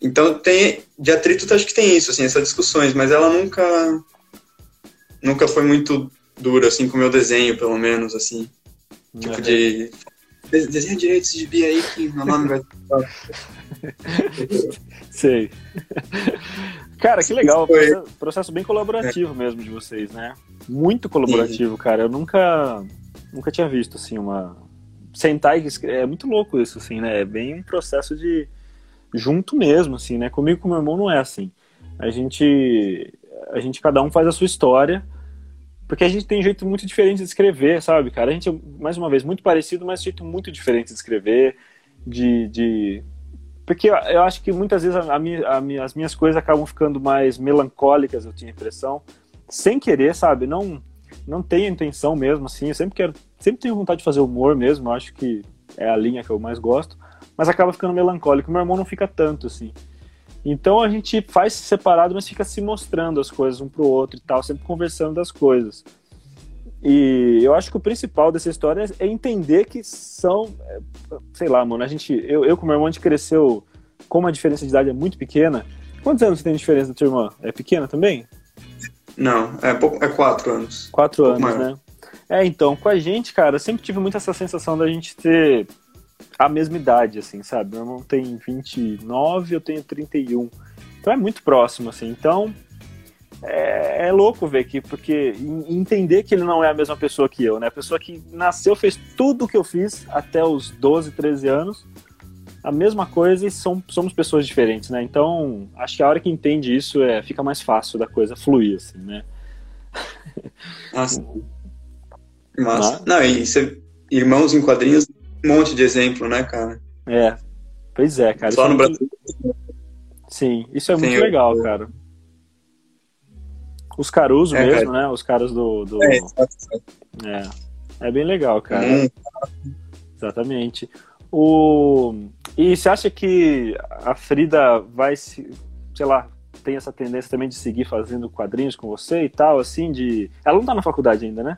Speaker 2: Então tem. De atrito acho que tem isso, assim, essas discussões, mas ela nunca. Nunca foi muito dura, assim, com o meu desenho, pelo menos, assim. Tipo uhum. de. Desenha direito esse gibi aí que meu nome vai.
Speaker 1: Sei. Cara, que legal. Foi... Processo bem colaborativo é. mesmo de vocês, né? Muito colaborativo, Sim. cara. Eu nunca, nunca tinha visto, assim, uma. Sentar e É muito louco isso, assim, né? É bem um processo de. Junto mesmo, assim, né? Comigo e com meu irmão não é assim. A gente. A gente, cada um faz a sua história. Porque a gente tem jeito muito diferente de escrever, sabe, cara? A gente é, mais uma vez, muito parecido, mas jeito muito diferente de escrever, de, de porque eu acho que muitas vezes a minha, a minha, as minhas coisas acabam ficando mais melancólicas, eu tinha a impressão, sem querer, sabe? Não não tenho intenção mesmo, assim. Eu sempre quero, sempre tenho vontade de fazer humor mesmo. Eu acho que é a linha que eu mais gosto, mas acaba ficando melancólico. Meu irmão não fica tanto assim. Então a gente faz separado, mas fica se mostrando as coisas um pro outro e tal, sempre conversando das coisas. E eu acho que o principal dessa história é entender que são, é, sei lá, mano, a gente, eu, eu com meu irmão, a gente cresceu, como a diferença de idade é muito pequena. Quantos anos você tem de diferença da tua irmã? É pequena também?
Speaker 2: Não, é, pouco, é quatro anos.
Speaker 1: Quatro anos, maior. né? É, então, com a gente, cara, sempre tive muito essa sensação da gente ter a mesma idade, assim, sabe? Meu irmão tem 29, eu tenho 31. Então é muito próximo, assim. Então, é, é, louco ver aqui, porque entender que ele não é a mesma pessoa que eu, né? A pessoa que nasceu, fez tudo o que eu fiz até os 12, 13 anos, a mesma coisa e são, somos pessoas diferentes, né? Então, acho que a hora que entende isso é, fica mais fácil da coisa fluir, assim, né?
Speaker 2: Nossa. Mas... Não, e você, irmãos em quadrinhos, um monte de exemplo, né, cara?
Speaker 1: É, pois é, cara.
Speaker 2: Só no é Brasil.
Speaker 1: Sim, isso é muito legal, cara. Os Caruso é, mesmo, cara. né? Os caras do. do... É, é, é bem legal, cara. Hum. Exatamente. O... E você acha que a Frida vai se. Sei lá, tem essa tendência também de seguir fazendo quadrinhos com você e tal, assim, de. Ela não tá na faculdade ainda, né?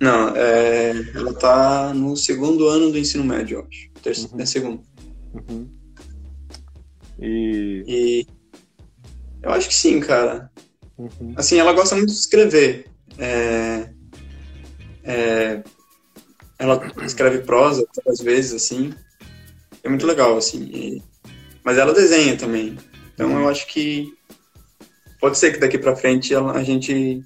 Speaker 2: Não, é... ela tá no segundo ano do ensino médio, eu acho. Terceiro, uhum. é segundo. Uhum.
Speaker 1: E...
Speaker 2: e. Eu acho que sim, cara. Uhum. Assim, ela gosta muito de escrever. É, é, ela escreve prosa às vezes, assim. É muito legal, assim. E, mas ela desenha também. Então eu acho que pode ser que daqui para frente ela, a gente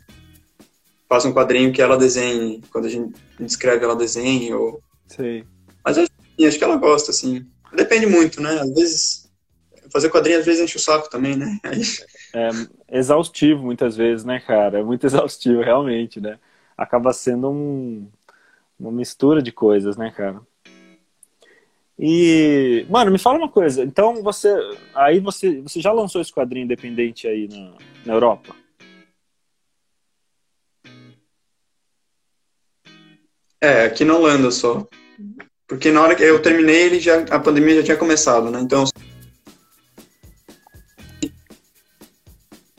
Speaker 2: faça um quadrinho que ela desenhe. Quando a gente escreve, ela desenhe. Ou...
Speaker 1: Sei.
Speaker 2: Mas eu, acho que ela gosta, assim. Depende muito, né? Às vezes. Fazer quadrinho às vezes enche o saco também, né? Aí...
Speaker 1: É exaustivo muitas vezes, né, cara? É muito exaustivo, realmente, né? Acaba sendo um, uma mistura de coisas, né, cara? E, mano, me fala uma coisa. Então, você. Aí você, você já lançou esse quadrinho independente aí na, na Europa?
Speaker 2: É, aqui na Holanda só. Porque na hora que eu terminei, ele já, a pandemia já tinha começado, né? Então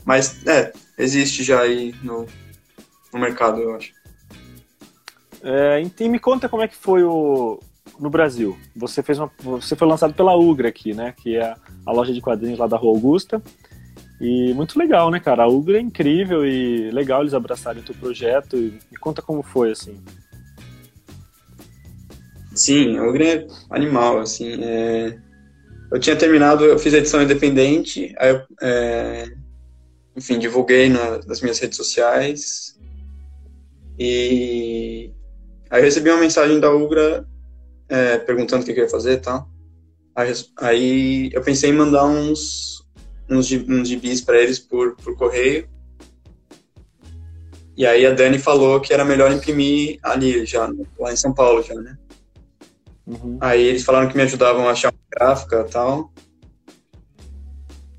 Speaker 2: Mas, é, existe já aí no, no mercado, eu acho.
Speaker 1: É, e me conta como é que foi o no Brasil. Você fez uma, você foi lançado pela Ugra aqui, né? Que é a loja de quadrinhos lá da Rua Augusta. E muito legal, né, cara? A Ugra é incrível e legal eles abraçarem o teu projeto. E me conta como foi, assim.
Speaker 2: Sim, Ugra é animal, assim. É... Eu tinha terminado, eu fiz a edição independente, aí eu, é enfim, divulguei na, nas minhas redes sociais. E aí recebi uma mensagem da Ugra é, perguntando o que eu ia fazer e tal. Aí, aí, eu pensei em mandar uns, uns, uns gibis para eles por, por correio. E aí a Dani falou que era melhor imprimir ali já, lá em São Paulo já, né? Uhum. Aí eles falaram que me ajudavam a achar uma gráfica e tal,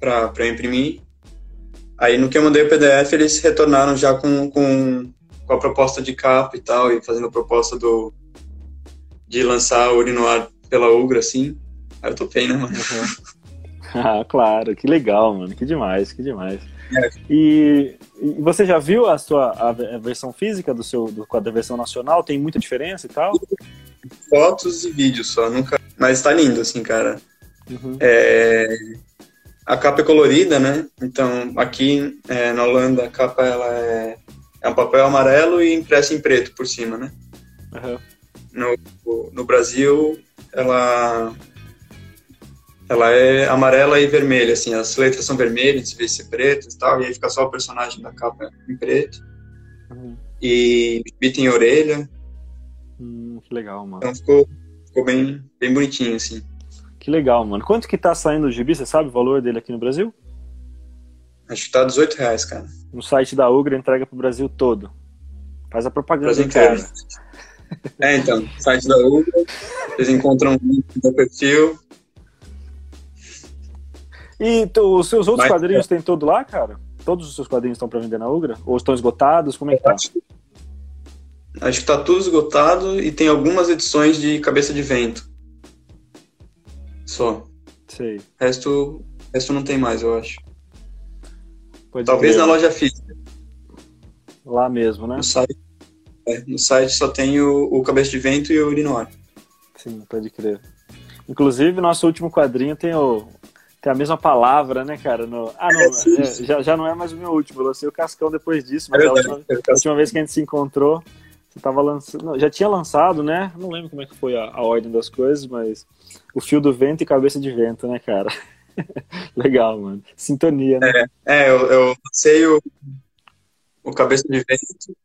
Speaker 2: pra, pra eu imprimir. Aí no que eu mandei o PDF, eles retornaram já com, com, com a proposta de capa e tal, e fazendo a proposta do, de lançar o Urinoar pela Ugra, assim. Aí eu topei, né, mano? Uhum.
Speaker 1: Ah, claro, que legal, mano, que demais, que demais. É. E, e, você já viu a sua a, a versão física do seu do, da versão nacional? Tem muita diferença e tal?
Speaker 2: Fotos e vídeos só, nunca. Mas tá lindo, assim, cara. Uhum. É... A capa é colorida, né? Então, aqui é, na Holanda, a capa ela é, é um papel amarelo e impresso em preto por cima, né? Uhum. No, no Brasil, ela ela é amarela e vermelha, assim, as letras são vermelhas, em vez de ser pretas e tal, e aí fica só o personagem da capa em preto. Uhum. E tem orelha.
Speaker 1: Hum, que legal, mano.
Speaker 2: Então ficou, ficou bem, bem bonitinho, assim.
Speaker 1: Que legal, mano. Quanto que tá saindo o gibi, você sabe o valor dele aqui no Brasil?
Speaker 2: Acho que tá 18 reais, cara.
Speaker 1: No site da Ugra entrega pro Brasil todo. Faz a propaganda, Brasil cara.
Speaker 2: É, então, site da Ugra, vocês encontram o link no perfil,
Speaker 1: e tu, os seus outros Mas, quadrinhos é. tem todo lá, cara? Todos os seus quadrinhos estão para vender na Ugra? Ou estão esgotados? Como é que tá?
Speaker 2: Acho que tá tudo esgotado e tem algumas edições de Cabeça de Vento. Só.
Speaker 1: Sei.
Speaker 2: Resto, resto não tem mais, eu acho. Pode Talvez ver. na loja física.
Speaker 1: Lá mesmo, né?
Speaker 2: No site, é, no site só tem o, o Cabeça de Vento e o Urinoir.
Speaker 1: Sim, pode crer. Inclusive, nosso último quadrinho tem o, tem a mesma palavra, né, cara? No... Ah, não, é, é, já, já não é mais o meu último. Eu lancei o Cascão depois disso, mas é a, última, a última vez que a gente se encontrou, você tava lançando. Não, já tinha lançado, né? Não lembro como é que foi a, a, ordem das coisas, mas o fio do vento e cabeça de vento, né, cara? Legal, mano. Sintonia, né?
Speaker 2: É, é eu, eu lancei o, o cabeça de vento.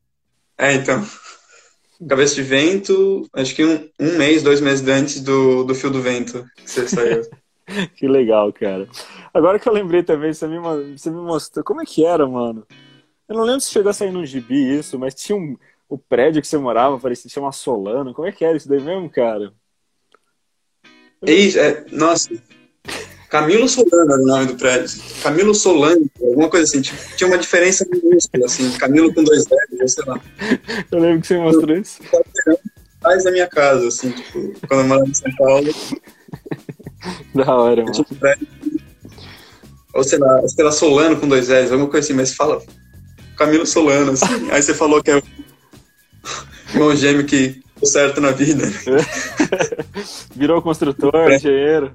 Speaker 2: É, então. Cabeça de vento, acho que um, um mês, dois meses antes do, do fio do vento que você saiu.
Speaker 1: que legal, cara. Agora que eu lembrei também, você me, você me mostrou. Como é que era, mano? Eu não lembro se chegou a sair num gibi isso, mas tinha um. O prédio que você morava parecia chamar Solano. Como é que era isso daí mesmo, cara?
Speaker 2: Ei, é, nossa. Camilo Solano era o nome do prédio. Camilo Solano, alguma coisa assim. Tinha uma diferença minúscula, assim. Camilo com dois L's, sei lá.
Speaker 1: Eu lembro que você mostrou isso.
Speaker 2: Atrás da minha casa, assim, tipo, quando eu morava em São Paulo.
Speaker 1: Da hora, mano.
Speaker 2: Ou sei lá, sei lá, Solano com dois L's, alguma coisa assim, mas fala Camilo Solano, assim. Aí você falou que é irmão gêmeo que deu certo na vida.
Speaker 1: Virou construtor, é. engenheiro.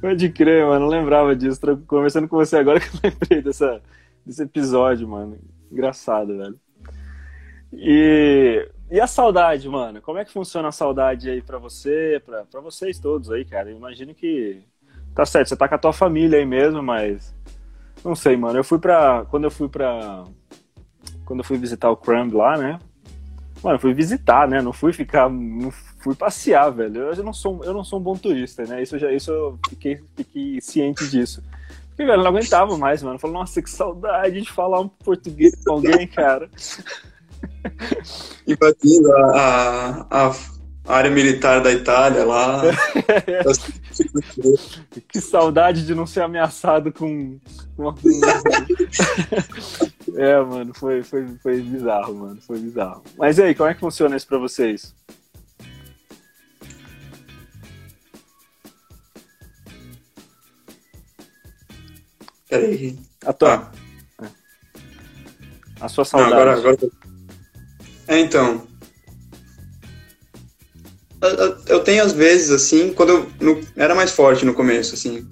Speaker 1: Pode crer, mano. Não lembrava disso. Tô conversando com você agora que eu lembrei dessa, desse episódio, mano. Engraçado, velho. E e a saudade, mano? Como é que funciona a saudade aí pra você, pra, pra vocês todos aí, cara? Eu imagino que. Tá certo, você tá com a tua família aí mesmo, mas. Não sei, mano. Eu fui pra. Quando eu fui pra. Quando eu fui visitar o Crumb lá, né? Mano, eu fui visitar, né? Não fui ficar. Não fui passear, velho. Eu não sou, eu não sou um bom turista, né? Isso, já, isso eu fiquei, fiquei ciente disso. Porque, velho, eu não aguentava mais, mano. Eu falei, nossa, que saudade de falar um português com alguém, cara
Speaker 2: invadindo a, a, a, área militar da Itália lá.
Speaker 1: que saudade de não ser ameaçado com. com... é, mano, foi, foi, foi bizarro, mano. Foi bizarro. Mas e aí, como é que funciona isso pra vocês?
Speaker 2: Peraí.
Speaker 1: A tua. Ah. A sua saudade. Não, agora, agora
Speaker 2: é, então. Eu tenho às vezes, assim, quando eu no, era mais forte no começo, assim,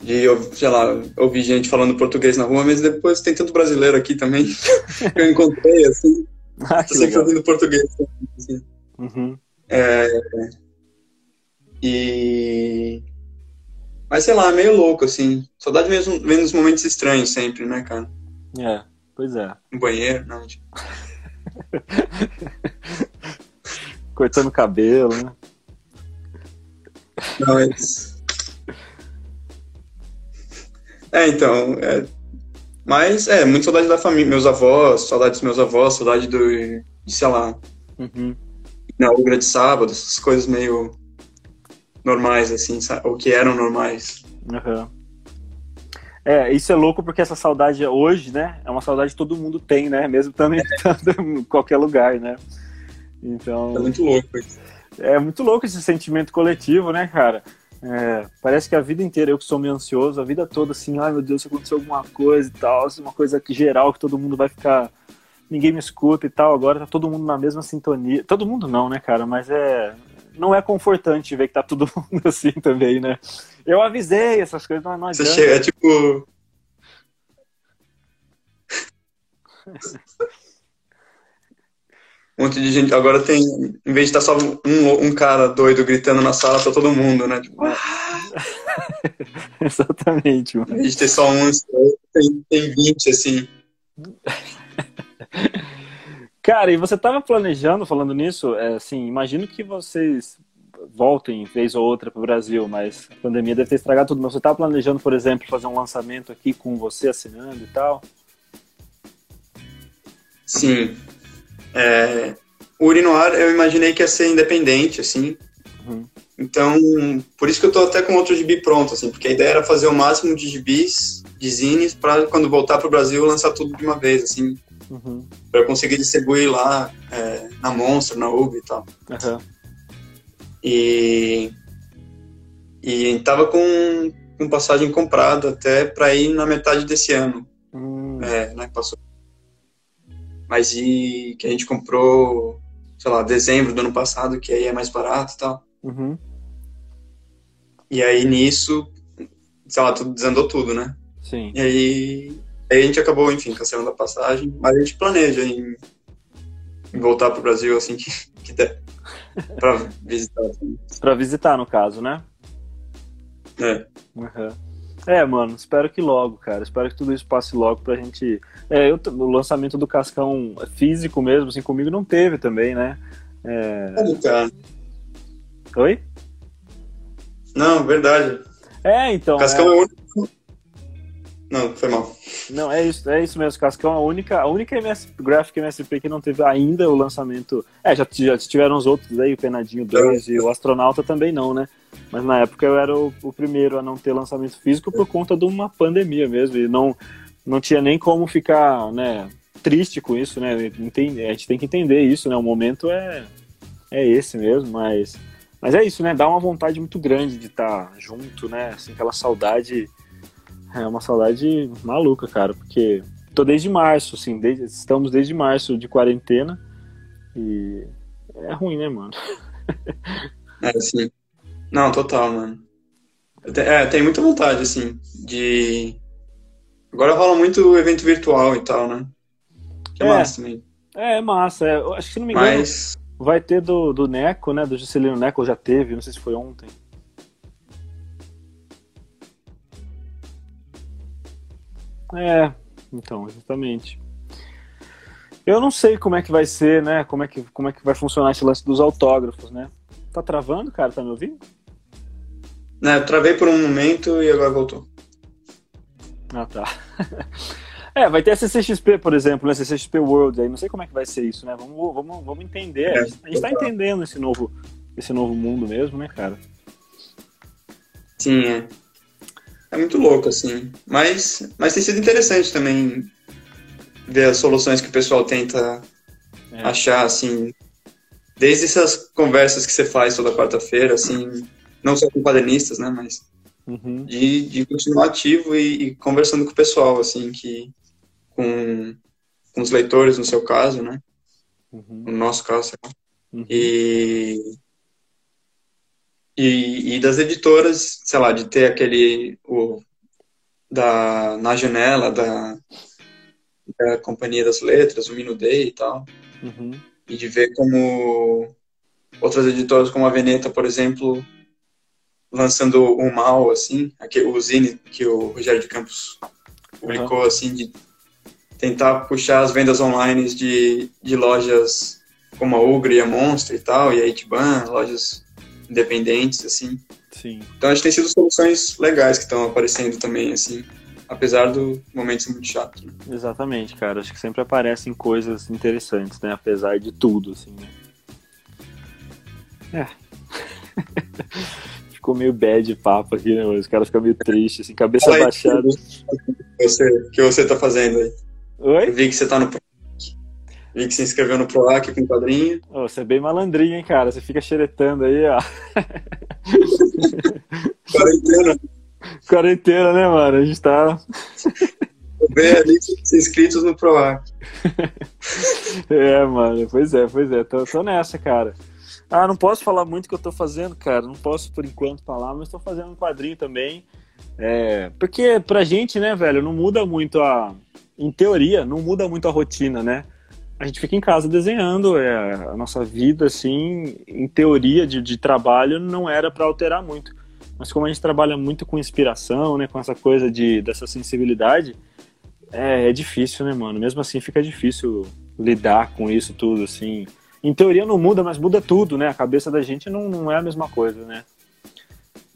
Speaker 2: de, sei lá, ouvir gente falando português na rua, mas depois tem tanto brasileiro aqui também que eu encontrei, assim, ah, que sempre ouvindo português. Assim. Uhum. É, e... Mas, sei lá, meio louco, assim. Saudade mesmo vendo os momentos estranhos sempre, né, cara?
Speaker 1: É, pois é.
Speaker 2: No banheiro, não, tipo...
Speaker 1: Cortando o cabelo, né?
Speaker 2: Não, mas... É, então. É... Mas, é, muito saudade da família, meus avós, saudade dos meus avós, saudade do. de, sei lá. Uhum. Na Ugra de sábado, essas coisas meio normais, assim, ou que eram normais. Uhum.
Speaker 1: É, isso é louco porque essa saudade hoje, né? É uma saudade que todo mundo tem, né? Mesmo estando em qualquer lugar, né? Então.
Speaker 2: É muito louco isso.
Speaker 1: É muito louco esse sentimento coletivo, né, cara? É, parece que a vida inteira eu que sou meio ansioso, a vida toda assim, ai meu Deus, se aconteceu alguma coisa e tal, assim, uma coisa que geral que todo mundo vai ficar, ninguém me escuta e tal. Agora tá todo mundo na mesma sintonia. Todo mundo não, né, cara? Mas é, não é confortante ver que tá todo mundo assim também, né? Eu avisei essas coisas, não, não adianta.
Speaker 2: Você chega, é tipo. um monte de gente. Agora tem. Em vez de estar só um, um cara doido gritando na sala, tá todo mundo, né? Tipo, ah!
Speaker 1: Exatamente,
Speaker 2: mano. Em vez de ter só um, tem, tem 20, assim.
Speaker 1: Cara, e você estava planejando, falando nisso, é, assim, imagino que vocês voltem vez ou outra para o Brasil, mas a pandemia deve ter estragado tudo. Mas você estava planejando, por exemplo, fazer um lançamento aqui com você assinando e tal?
Speaker 2: Sim. É, o Urinoar eu imaginei que ia ser independente, assim. Uhum. Então, por isso que eu tô até com outro gibi pronto, assim, porque a ideia era fazer o máximo de gibis, de zines, para quando voltar para o Brasil lançar tudo de uma vez, assim, uhum. para conseguir distribuir lá é, na Monster, na UB e tal. Uhum. E e tava com, com passagem comprada até para ir na metade desse ano, uhum. é, né, passou. Mas e que a gente comprou, sei lá, dezembro do ano passado, que aí é mais barato e tal. Uhum. E aí nisso, sei lá, tudo desandou tudo, né?
Speaker 1: Sim.
Speaker 2: E aí Aí a gente acabou, enfim, cancelando a passagem, mas a gente planeja em, em voltar para o Brasil assim que, que der. Para visitar. Assim.
Speaker 1: para visitar, no caso, né?
Speaker 2: É.
Speaker 1: Uhum. É, mano, espero que logo, cara. Espero que tudo isso passe logo pra gente. É, eu, o lançamento do Cascão físico mesmo, assim, comigo não teve também, né?
Speaker 2: É... cara.
Speaker 1: Oi?
Speaker 2: Não, verdade.
Speaker 1: É, então.
Speaker 2: Cascão é, é o único não, foi mal.
Speaker 1: Não, é isso, é isso mesmo, Cascão. A única, a única MS, Graphic MSP que não teve ainda o lançamento. É, já, já tiveram os outros aí, o Penadinho 2 e o Astronauta também não, né? Mas na época eu era o, o, primeiro a não ter lançamento físico por conta de uma pandemia mesmo. E não, não tinha nem como ficar, né, triste com isso, né? Entende, a gente tem que entender isso, né? O momento é, é esse mesmo, mas. Mas é isso, né? Dá uma vontade muito grande de estar junto, né? Assim, aquela saudade é uma saudade maluca, cara, porque tô desde março, assim, desde, estamos desde março de quarentena e é ruim, né, mano?
Speaker 2: é, sim. Não, total, mano. É, tem muita vontade, assim, de. Agora rola muito evento virtual e tal, né? Que é, é massa também.
Speaker 1: É, é massa. É, acho que se não me engano, Mas... vai ter do, do Neco, né? Do Juscelino Neco já teve, não sei se foi ontem. É, então, exatamente. Eu não sei como é que vai ser, né? Como é que, como é que vai funcionar esse lance dos autógrafos, né? Tá travando, cara? Tá me ouvindo?
Speaker 2: Não, eu travei por um momento e agora voltou.
Speaker 1: Ah, tá. é, vai ter a CCXP, por exemplo, né? CCXP World aí. Não sei como é que vai ser isso, né? Vamos, vamos, vamos entender. É, a gente tá entendendo esse novo, esse novo mundo mesmo, né, cara?
Speaker 2: Sim, é é muito louco, assim. Mas, mas tem sido interessante também ver as soluções que o pessoal tenta é. achar, assim. Desde essas conversas que você faz toda quarta-feira, assim, não só com quadrinistas, né, mas uhum. de, de continuar ativo e, e, conversando com o pessoal, assim, que com, com os leitores, no seu caso, né, uhum. no nosso caso, uhum. e e, e, das editoras, sei lá, de ter aquele o, da na janela da, da Companhia das Letras, o Mino Day e tal, uhum. e de ver como outras editoras como a Veneta, por exemplo, lançando o Mal, assim, aquele, o Zine que o Rogério de Campos publicou, uhum. assim, de tentar puxar as vendas online de, de lojas como a Ugre e a Monster e tal, e a Itiban, lojas independentes, assim.
Speaker 1: Sim.
Speaker 2: Então acho que tem sido soluções legais que estão aparecendo também, assim, apesar do momento ser muito chato. Né?
Speaker 1: Exatamente, cara. Acho que sempre aparecem coisas interessantes, né? Apesar de tudo, assim, né? É. ficou meio bad papo aqui, né? Os caras ficam meio tristes, assim, cabeça baixada.
Speaker 2: Você, que você tá fazendo aí?
Speaker 1: Oi?
Speaker 2: Eu vi que você tá no Vi que se inscreveu no PROAC com quadrinho.
Speaker 1: Oh, você é bem malandrinho, hein, cara? Você fica xeretando aí, ó.
Speaker 2: Quarentena.
Speaker 1: Quarentena, né, mano? A gente tá.
Speaker 2: Bem ali inscritos no PROAC.
Speaker 1: é, mano, pois é, pois é. Tô, tô nessa, cara. Ah, não posso falar muito o que eu tô fazendo, cara. Não posso por enquanto falar, mas tô fazendo um quadrinho também. É, porque pra gente, né, velho, não muda muito a. Em teoria, não muda muito a rotina, né? A gente fica em casa desenhando, é, a nossa vida, assim, em teoria de, de trabalho, não era para alterar muito. Mas como a gente trabalha muito com inspiração, né, com essa coisa de, dessa sensibilidade, é, é difícil, né, mano? Mesmo assim fica difícil lidar com isso tudo, assim em teoria não muda, mas muda tudo, né? A cabeça da gente não, não é a mesma coisa, né?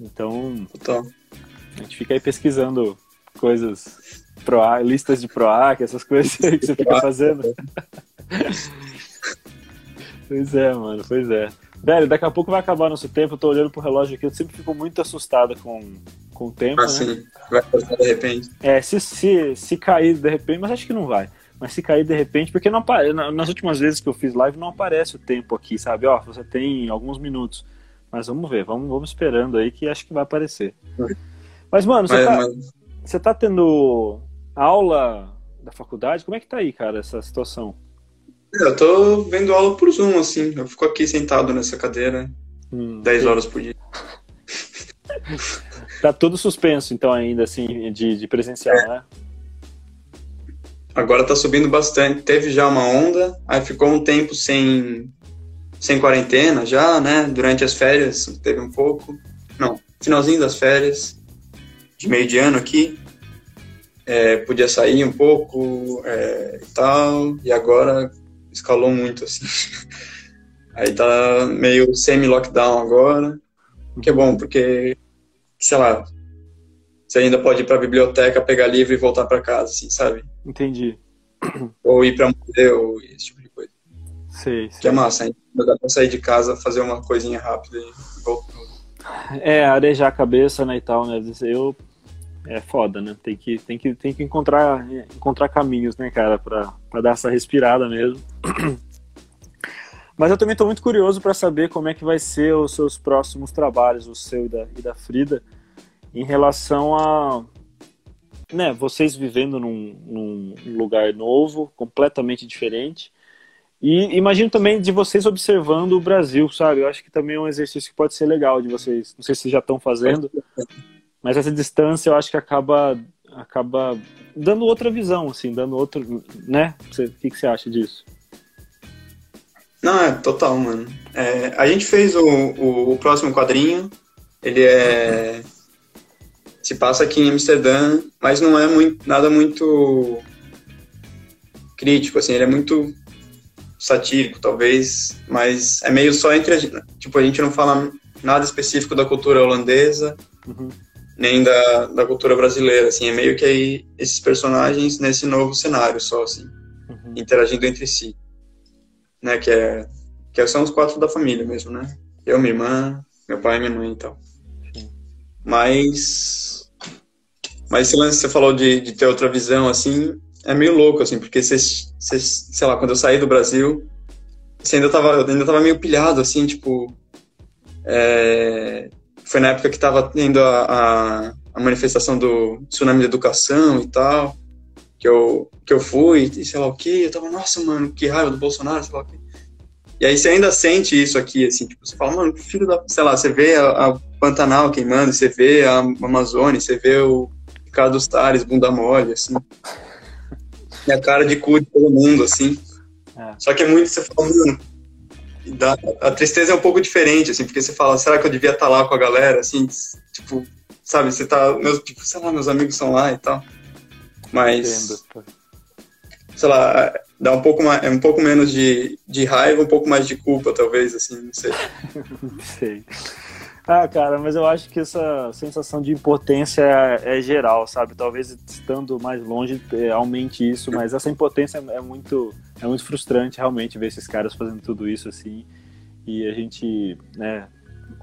Speaker 1: Então, a gente fica aí pesquisando coisas pro listas de PROAC, essas coisas aí que você fica fazendo. pois é, mano, pois é. Velho, daqui a pouco vai acabar nosso tempo, eu tô olhando pro relógio aqui, eu sempre fico muito assustado com, com o tempo,
Speaker 2: ah, né? Sim. Vai passar de repente.
Speaker 1: É, se, se, se cair de repente, mas acho que não vai mas se cair de repente, porque não apare... nas últimas vezes que eu fiz live não aparece o tempo aqui, sabe? Ó, você tem alguns minutos. Mas vamos ver, vamos, vamos esperando aí que acho que vai aparecer. Mas, mano, você, mas, tá, mas... você tá tendo aula da faculdade? Como é que tá aí, cara, essa situação?
Speaker 2: Eu tô vendo aula por Zoom, assim. Eu fico aqui sentado nessa cadeira hum, 10 sim. horas por dia.
Speaker 1: tá tudo suspenso, então, ainda, assim, de, de presencial, é. né?
Speaker 2: Agora tá subindo bastante. Teve já uma onda, aí ficou um tempo sem, sem quarentena já, né? Durante as férias teve um pouco. Não, finalzinho das férias, de meio de ano aqui. É, podia sair um pouco é, e tal, e agora escalou muito, assim. Aí tá meio semi-lockdown agora, que é bom, porque, sei lá, você ainda pode ir pra biblioteca, pegar livro e voltar para casa, assim, sabe?
Speaker 1: Entendi.
Speaker 2: Ou ir para museu, esse tipo de coisa.
Speaker 1: Sei, sei.
Speaker 2: Que é massa, ainda dá pra sair de casa, fazer uma coisinha rápida e voltar.
Speaker 1: É, arejar a cabeça, né, e tal, né? Eu é foda, né? Tem que, tem que, tem que encontrar, encontrar caminhos, né, cara, pra, pra dar essa respirada mesmo. Mas eu também estou muito curioso para saber como é que vai ser os seus próximos trabalhos, o seu e da, e da Frida, em relação a né, vocês vivendo num, num lugar novo, completamente diferente. E imagino também de vocês observando o Brasil, sabe? Eu acho que também é um exercício que pode ser legal de vocês. Não sei se já estão fazendo, mas essa distância eu acho que acaba acaba dando outra visão, assim, dando outro, né? o que, que você acha disso?
Speaker 2: Não, é total, mano. É, a gente fez o, o, o, próximo quadrinho. Ele é se passa aqui em Amsterdã, mas não é muito, nada muito crítico, assim, ele é muito satírico, talvez, mas é meio só entre a gente, tipo, a gente não fala nada específico da cultura holandesa, uhum. Nem da, da cultura brasileira, assim, é meio que aí esses personagens nesse novo cenário só, assim, uhum. interagindo entre si, né, que é, que são os quatro da família mesmo, né, eu, minha irmã, meu pai e minha mãe e tal. Mas mas esse lance que você falou de, de ter outra visão, assim, é meio louco, assim, porque você, você, sei lá, quando eu saí do Brasil, você ainda tava, eu ainda tava meio pilhado, assim, tipo. É, foi na época que tava tendo a, a, a, manifestação do tsunami de educação e tal, que eu, que eu fui, e sei lá o que, eu tava, nossa, mano, que raiva do Bolsonaro, sei lá o que. E aí você ainda sente isso aqui, assim, tipo, você fala, mano, que filho da. Sei lá, você vê a, a Pantanal queimando, você vê a Amazônia, você vê o, Ricardo dos Tares, bunda mole, assim. Minha cara de cu de todo mundo, assim. É. Só que é muito, você fala, mano, dá, a tristeza é um pouco diferente, assim, porque você fala, será que eu devia estar tá lá com a galera, assim, tipo, sabe, você tá, meus, tipo, sei lá, meus amigos são lá e tal. Mas, sei lá, dá um pouco, mais, é um pouco menos de, de raiva, um pouco mais de culpa, talvez, assim, não sei.
Speaker 1: não sei. Ah, cara, mas eu acho que essa sensação de impotência é, é geral, sabe? Talvez estando mais longe é, aumente isso, mas essa impotência é muito, é muito frustrante realmente ver esses caras fazendo tudo isso assim. E a gente, né,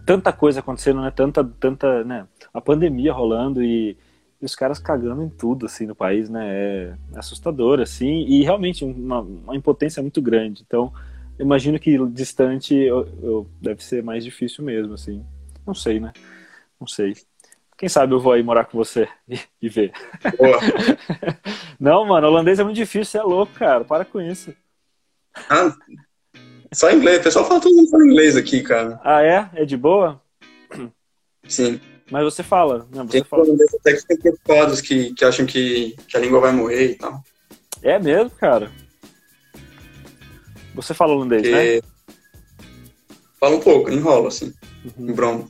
Speaker 1: tanta coisa acontecendo, né? Tanta, tanta, né? A pandemia rolando e, e os caras cagando em tudo, assim, no país, né? É assustador, assim, e realmente uma, uma impotência muito grande. Então, imagino que distante eu, eu, deve ser mais difícil mesmo, assim. Não sei, né? Não sei. Quem sabe eu vou aí morar com você e, e ver. não, mano, holandês é muito difícil, você é louco, cara. Para com isso.
Speaker 2: Ah, só inglês. O pessoal fala todo mundo fala inglês aqui, cara.
Speaker 1: Ah, é? É de boa?
Speaker 2: Sim.
Speaker 1: Mas você fala, né? Você
Speaker 2: Tem
Speaker 1: fala.
Speaker 2: até que ficam preocupados, que, que acham que, que a língua vai morrer e tal.
Speaker 1: É mesmo, cara? Você fala holandês, né?
Speaker 2: Fala um pouco, enrola, assim,
Speaker 1: Uhum.
Speaker 2: em broma.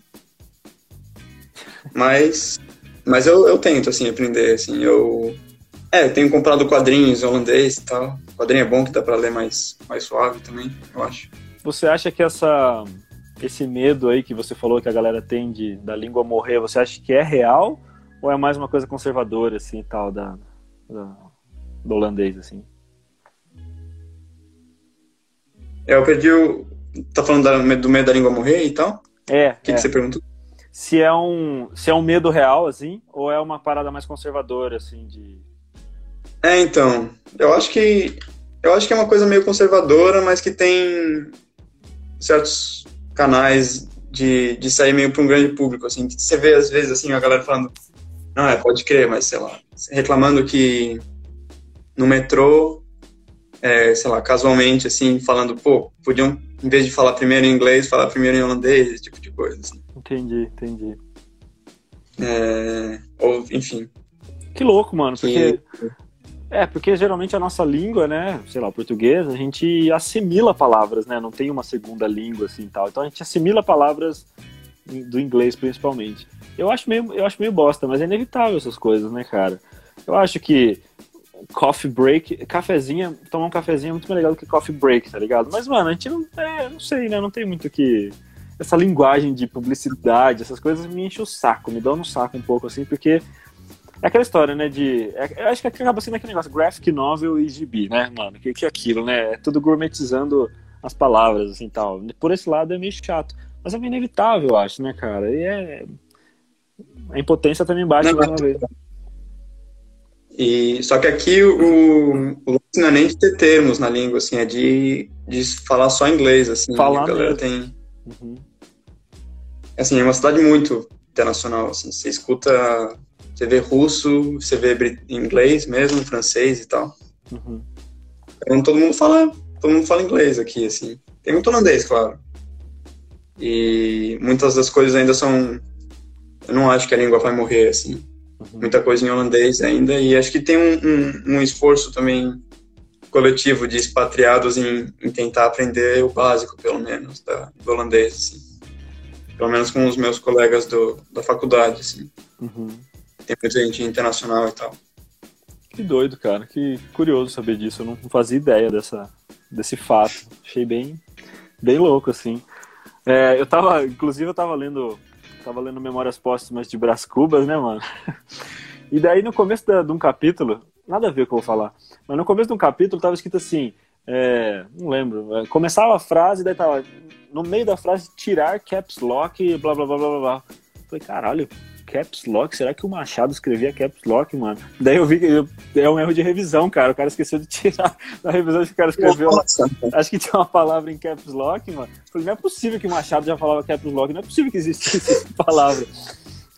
Speaker 2: Mas, mas eu, eu tento, assim, aprender, assim, eu... É, eu tenho comprado quadrinhos holandês e tal. Quadrinho é bom que dá pra ler mais, mais suave também, eu acho.
Speaker 1: Você acha que essa, esse medo aí que você falou que a galera tem de, da língua morrer, você acha que é real ou é mais uma coisa conservadora, assim, e tal, da, da- do holandês, assim?
Speaker 2: É, eu perdi o... Tá falando da- do medo da língua morrer e tal?
Speaker 1: É,
Speaker 2: O que,
Speaker 1: é.
Speaker 2: que você perguntou?
Speaker 1: Se é um se é um medo real, assim, ou é uma parada mais conservadora, assim, de...
Speaker 2: É, então, eu acho que eu acho que é uma coisa meio conservadora, mas que tem certos canais de, de sair meio para um grande público, assim, que você vê às vezes assim a galera falando, não, é, pode crer, mas sei lá, reclamando que no metrô, é, sei lá, casualmente assim, falando, pô, podiam em vez de falar primeiro em inglês, falar primeiro em holandês, esse tipo de coisa, assim.
Speaker 1: Entendi, entendi.
Speaker 2: É, ou, enfim,
Speaker 1: Que louco, mano, porque...
Speaker 2: que
Speaker 1: É, porque geralmente a nossa língua, né, sei lá, o português, a gente assimila palavras, né, não tem uma segunda língua assim tal. Então a gente assimila palavras do inglês principalmente. Eu acho meio, eu acho meio bosta, mas é inevitável essas coisas, né, cara? Eu acho que coffee break, cafezinho, tomar um cafezinho é muito mais legal do que coffee break, tá ligado? Mas, mano, a gente não, é, não sei, né, não tem muito que... Essa linguagem de publicidade, essas coisas me enchem o saco, me dão no saco um pouco, assim, porque é aquela história, né, de... é- eu acho que acaba sendo aquele negócio, graphic novel e gibi, né, mano? Que, que é aquilo, né? É tudo gourmetizando as palavras, assim, tal. Por esse lado é meio chato. Mas é meio inevitável, eu acho, né, cara? E é... A impotência também bate
Speaker 2: Não,
Speaker 1: mais uma vez.
Speaker 2: E, só que aqui o, o lance não é nem de ter termos na língua, assim, é de, de falar só inglês, assim.
Speaker 1: Falar
Speaker 2: a galera
Speaker 1: mesmo.
Speaker 2: tem.
Speaker 1: Uhum.
Speaker 2: Assim, é uma cidade muito internacional, assim. Você escuta. Você vê russo, você vê inglês mesmo, francês e tal.
Speaker 1: Uhum.
Speaker 2: Então todo mundo fala. Todo mundo fala inglês aqui, assim. Tem muito holandês, claro. E muitas das coisas ainda são. Eu não acho que a língua vai morrer, assim.
Speaker 1: Uhum.
Speaker 2: muita coisa em holandês ainda e acho que tem um, um, um esforço também coletivo de expatriados em, em tentar aprender o básico pelo menos da, do holandês assim. pelo menos com os meus colegas do, da faculdade assim.
Speaker 1: Uhum.
Speaker 2: tem muita gente internacional e tal
Speaker 1: Que doido, cara. Que curioso saber disso. Eu não fazia ideia dessa, desse fato. Achei bem, bem louco, assim. É, eu tava, inclusive, eu tava lendo, tava lendo Memórias Póstumas de Brás Cubas, né, mano? E daí, no começo da- de um capítulo, nada a ver com o que eu vou falar, mas no começo de um capítulo tava escrito assim, é, não lembro, é, começava a frase, daí tava, no meio da frase, tirar caps lock blá blá blá blá. blá. Falei, caralho, caps lock? Será que o Machado escrevia caps lock, mano? Daí eu vi que eu- é um erro de revisão, cara. O cara esqueceu de tirar na revisão que o cara escreveu.
Speaker 2: Nossa,
Speaker 1: Acho que tinha uma palavra em caps lock, mano. Falei, não é possível que o Machado já falava caps lock, não é possível que existisse essa palavra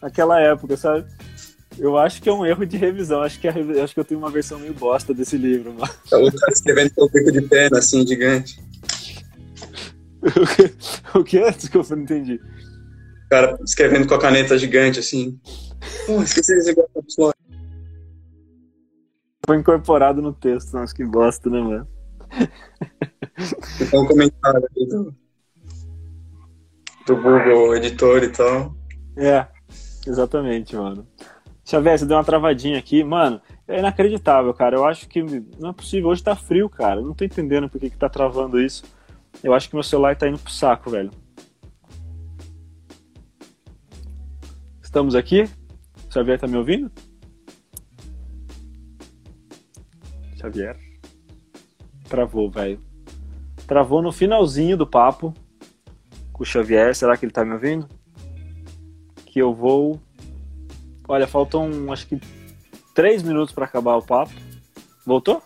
Speaker 1: naquela época, sabe? Eu acho que é um erro de revisão. Acho que, revi- acho que eu tenho uma versão meio bosta desse livro, mano.
Speaker 2: o cara escrevendo com o bico de pena assim gigante
Speaker 1: o que? Desculpa, não entendi.
Speaker 2: O cara escrevendo com a caneta gigante assim Pô, esqueci de desligar o caps lock.
Speaker 1: Foi incorporado no texto, nossa, que bosta, né, mano?
Speaker 2: Ficou um comentário ali do, do Google Editor e tal
Speaker 1: É, exatamente, mano. Xavier, você deu uma travadinha aqui. Mano, é inacreditável, cara. Eu acho que não é possível. Hoje tá frio, cara. Eu não tô entendendo por que, que tá travando isso. Eu acho que meu celular tá indo pro saco, velho. Estamos aqui? Xavier tá me ouvindo? Xavier. Travou, velho. Travou no finalzinho do papo. com o Xavier. Será que ele tá me ouvindo? Que eu vou. Olha, faltam acho que três minutos para acabar o papo. Voltou?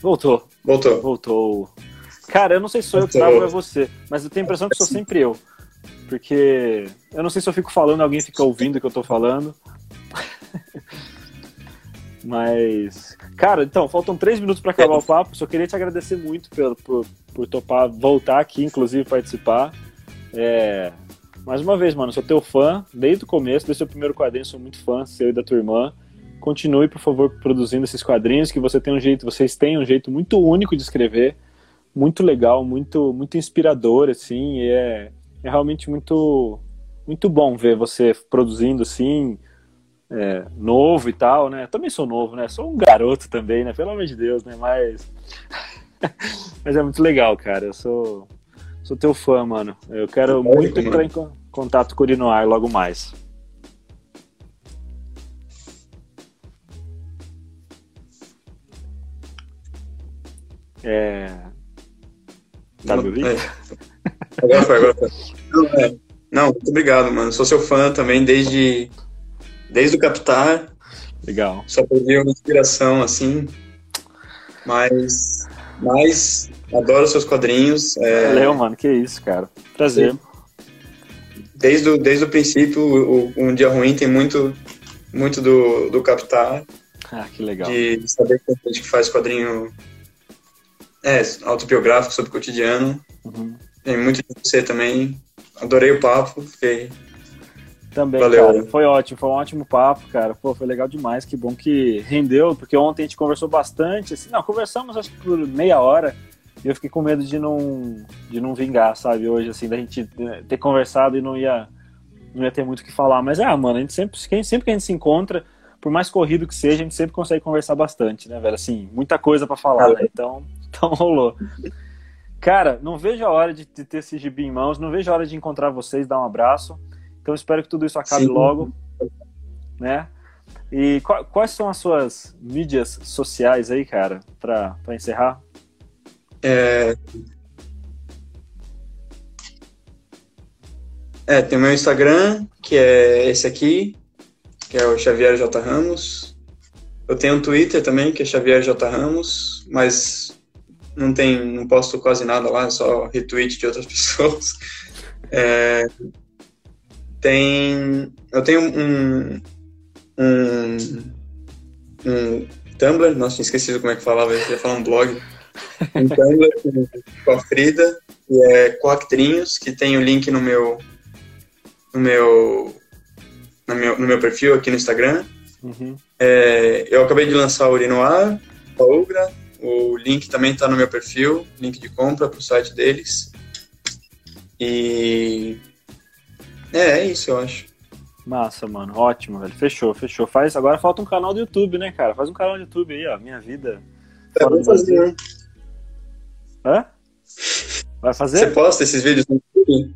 Speaker 1: Voltou.
Speaker 2: Voltou.
Speaker 1: Voltou. Cara, eu não sei se sou eu que travo ou é você, mas eu tenho a impressão que sou sempre eu. Porque eu não sei se eu fico falando, alguém fica ouvindo o que eu tô falando. mas. Cara, então, faltam três minutos para acabar o papo. Só queria te agradecer muito por, por, por topar voltar aqui, inclusive participar. É, mais uma vez, mano, sou teu fã desde o começo, desde o primeiro quadrinho, sou muito fã seu e da tua irmã. Continue, por favor, produzindo esses quadrinhos, que você tem um jeito, vocês têm um jeito muito único de escrever muito legal, muito, muito inspirador, assim, é, é realmente muito, muito bom ver você produzindo, assim, é, novo e tal, né? Também sou novo, né? Sou um garoto também, né? Pelo amor de Deus, né? Mas, mas é muito legal, cara. Eu sou, sou teu fã, mano. Eu quero muito entrar em contato com o Urinoar logo mais. É, Tá me ouvindo?
Speaker 2: Agora foi, agora foi. Não. Não, muito obrigado, mano. Sou seu fã também desde, desde o Captar.
Speaker 1: Legal.
Speaker 2: Só perdi uma inspiração, assim. Mas, mas adoro seus quadrinhos.
Speaker 1: É... Valeu, mano. Que isso, cara. Prazer.
Speaker 2: Desde o, desde o princípio, o, Um Dia Ruim tem muito, muito do, do Captar.
Speaker 1: Ah, que legal.
Speaker 2: De saber que a gente faz quadrinho é, autobiográfico sobre o cotidiano. Uhum. Tem muito de você também. Adorei o papo, fiquei.
Speaker 1: Também, Valeu. cara. Foi ótimo, foi um ótimo papo, cara. Pô, foi legal demais. Que bom que rendeu, porque ontem a gente conversou bastante. Assim, não, conversamos acho que por meia hora. E eu fiquei com medo de não, de não vingar, sabe? Hoje, assim, da gente ter conversado e não ia, não ia ter muito o que falar. Mas, ah, mano, a gente sempre, sempre que a gente se encontra, por mais corrido que seja, a gente sempre consegue conversar bastante, né, velho? Assim, muita coisa para falar, né? Então, então rolou. Cara, não vejo a hora de, ter esse gibi em mãos, não vejo a hora de encontrar vocês, dar um abraço. Então espero que tudo isso acabe Sim. logo, né? E quais são as suas mídias sociais aí, cara, para encerrar?
Speaker 2: É... é, tem o meu Instagram, que é esse aqui, que é o Xavier J. Ramos. Eu tenho um Twitter também, que é Xavier J. Ramos, mas não tem, não posto quase nada lá, só retweet de outras pessoas. É, tem, eu tenho um, um, um Tumblr, nossa, tinha esquecido como é que falava, eu ia falar um blog. Um Tumblr com a Frida, que é Coactrinhos, que tem o link no meu, no meu no meu, no meu perfil aqui no Instagram. Uhum. É, eu acabei de lançar o Urinoar, a Ugra. O link também está no meu perfil, link de compra para o site deles. E é, é isso, eu acho.
Speaker 1: Massa, mano. Ótimo, velho. Fechou, fechou. Faz, agora falta um canal do YouTube, né, cara? Faz um canal do YouTube aí, ó. Minha vida.
Speaker 2: É, vou fazer. Né?
Speaker 1: Hã? Vai fazer?
Speaker 2: Você posta esses vídeos no YouTube?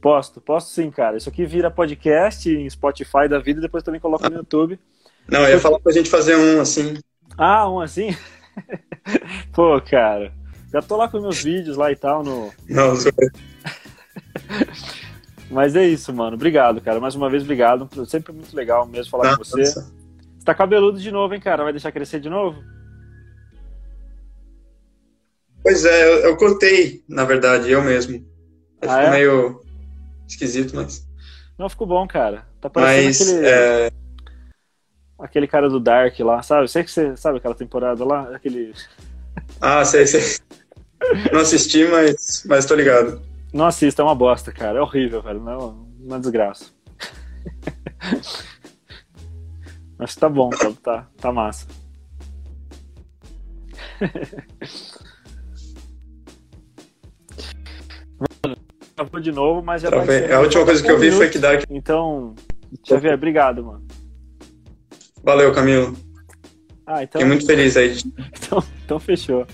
Speaker 1: Posto, posto sim, cara. Isso aqui vira podcast em Spotify da vida e depois também coloca no YouTube.
Speaker 2: Não, eu ia falar pra gente fazer um assim.
Speaker 1: Ah, um assim? Pô, cara. Já tô lá com meus vídeos lá e tal no.
Speaker 2: Não.
Speaker 1: Mas é isso, mano. Obrigado, cara. Mais uma vez, obrigado. Sempre muito legal mesmo falar com você. Você tá cabeludo de novo, hein, cara? Vai deixar crescer de novo?
Speaker 2: Pois é, eu, eu cortei, na verdade, eu mesmo. Ah, é? meio esquisito, mas.
Speaker 1: Não, ficou bom, cara. Tá parecendo mas, aquele. É... Aquele cara do Dark lá, sabe? Sei que você sabe aquela temporada lá? Aquele.
Speaker 2: Ah, sei, sei. Não assisti, mas, mas tô ligado.
Speaker 1: Não assista, é uma bosta, cara. É horrível, velho. Não, é uma desgraça. Mas tá bom, tá, tá, tá massa. Mano, travou de novo, mas já
Speaker 2: Travei. A última coisa que eu vi foi que Dark.
Speaker 1: Então, Xavier, obrigado, mano.
Speaker 2: Valeu, Camilo.
Speaker 1: Ah, então.
Speaker 2: Fiquei muito feliz aí.
Speaker 1: Então, então fechou.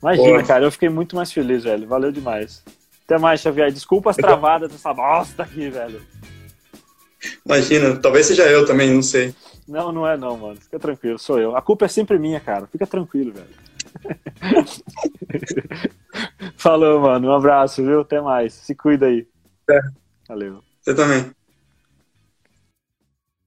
Speaker 1: Imagina, cara, eu fiquei muito mais feliz, velho. Valeu demais. Até mais, Xavier. Desculpa as travadas dessa bosta aqui, velho.
Speaker 2: Imagina, talvez seja eu também, não sei.
Speaker 1: Não, não é não, mano. Fica tranquilo, sou eu. A culpa é sempre minha, cara. Fica tranquilo, velho. Falou, mano. Um abraço, viu? Até mais. Se cuida aí.
Speaker 2: É.
Speaker 1: Valeu.
Speaker 2: Você também.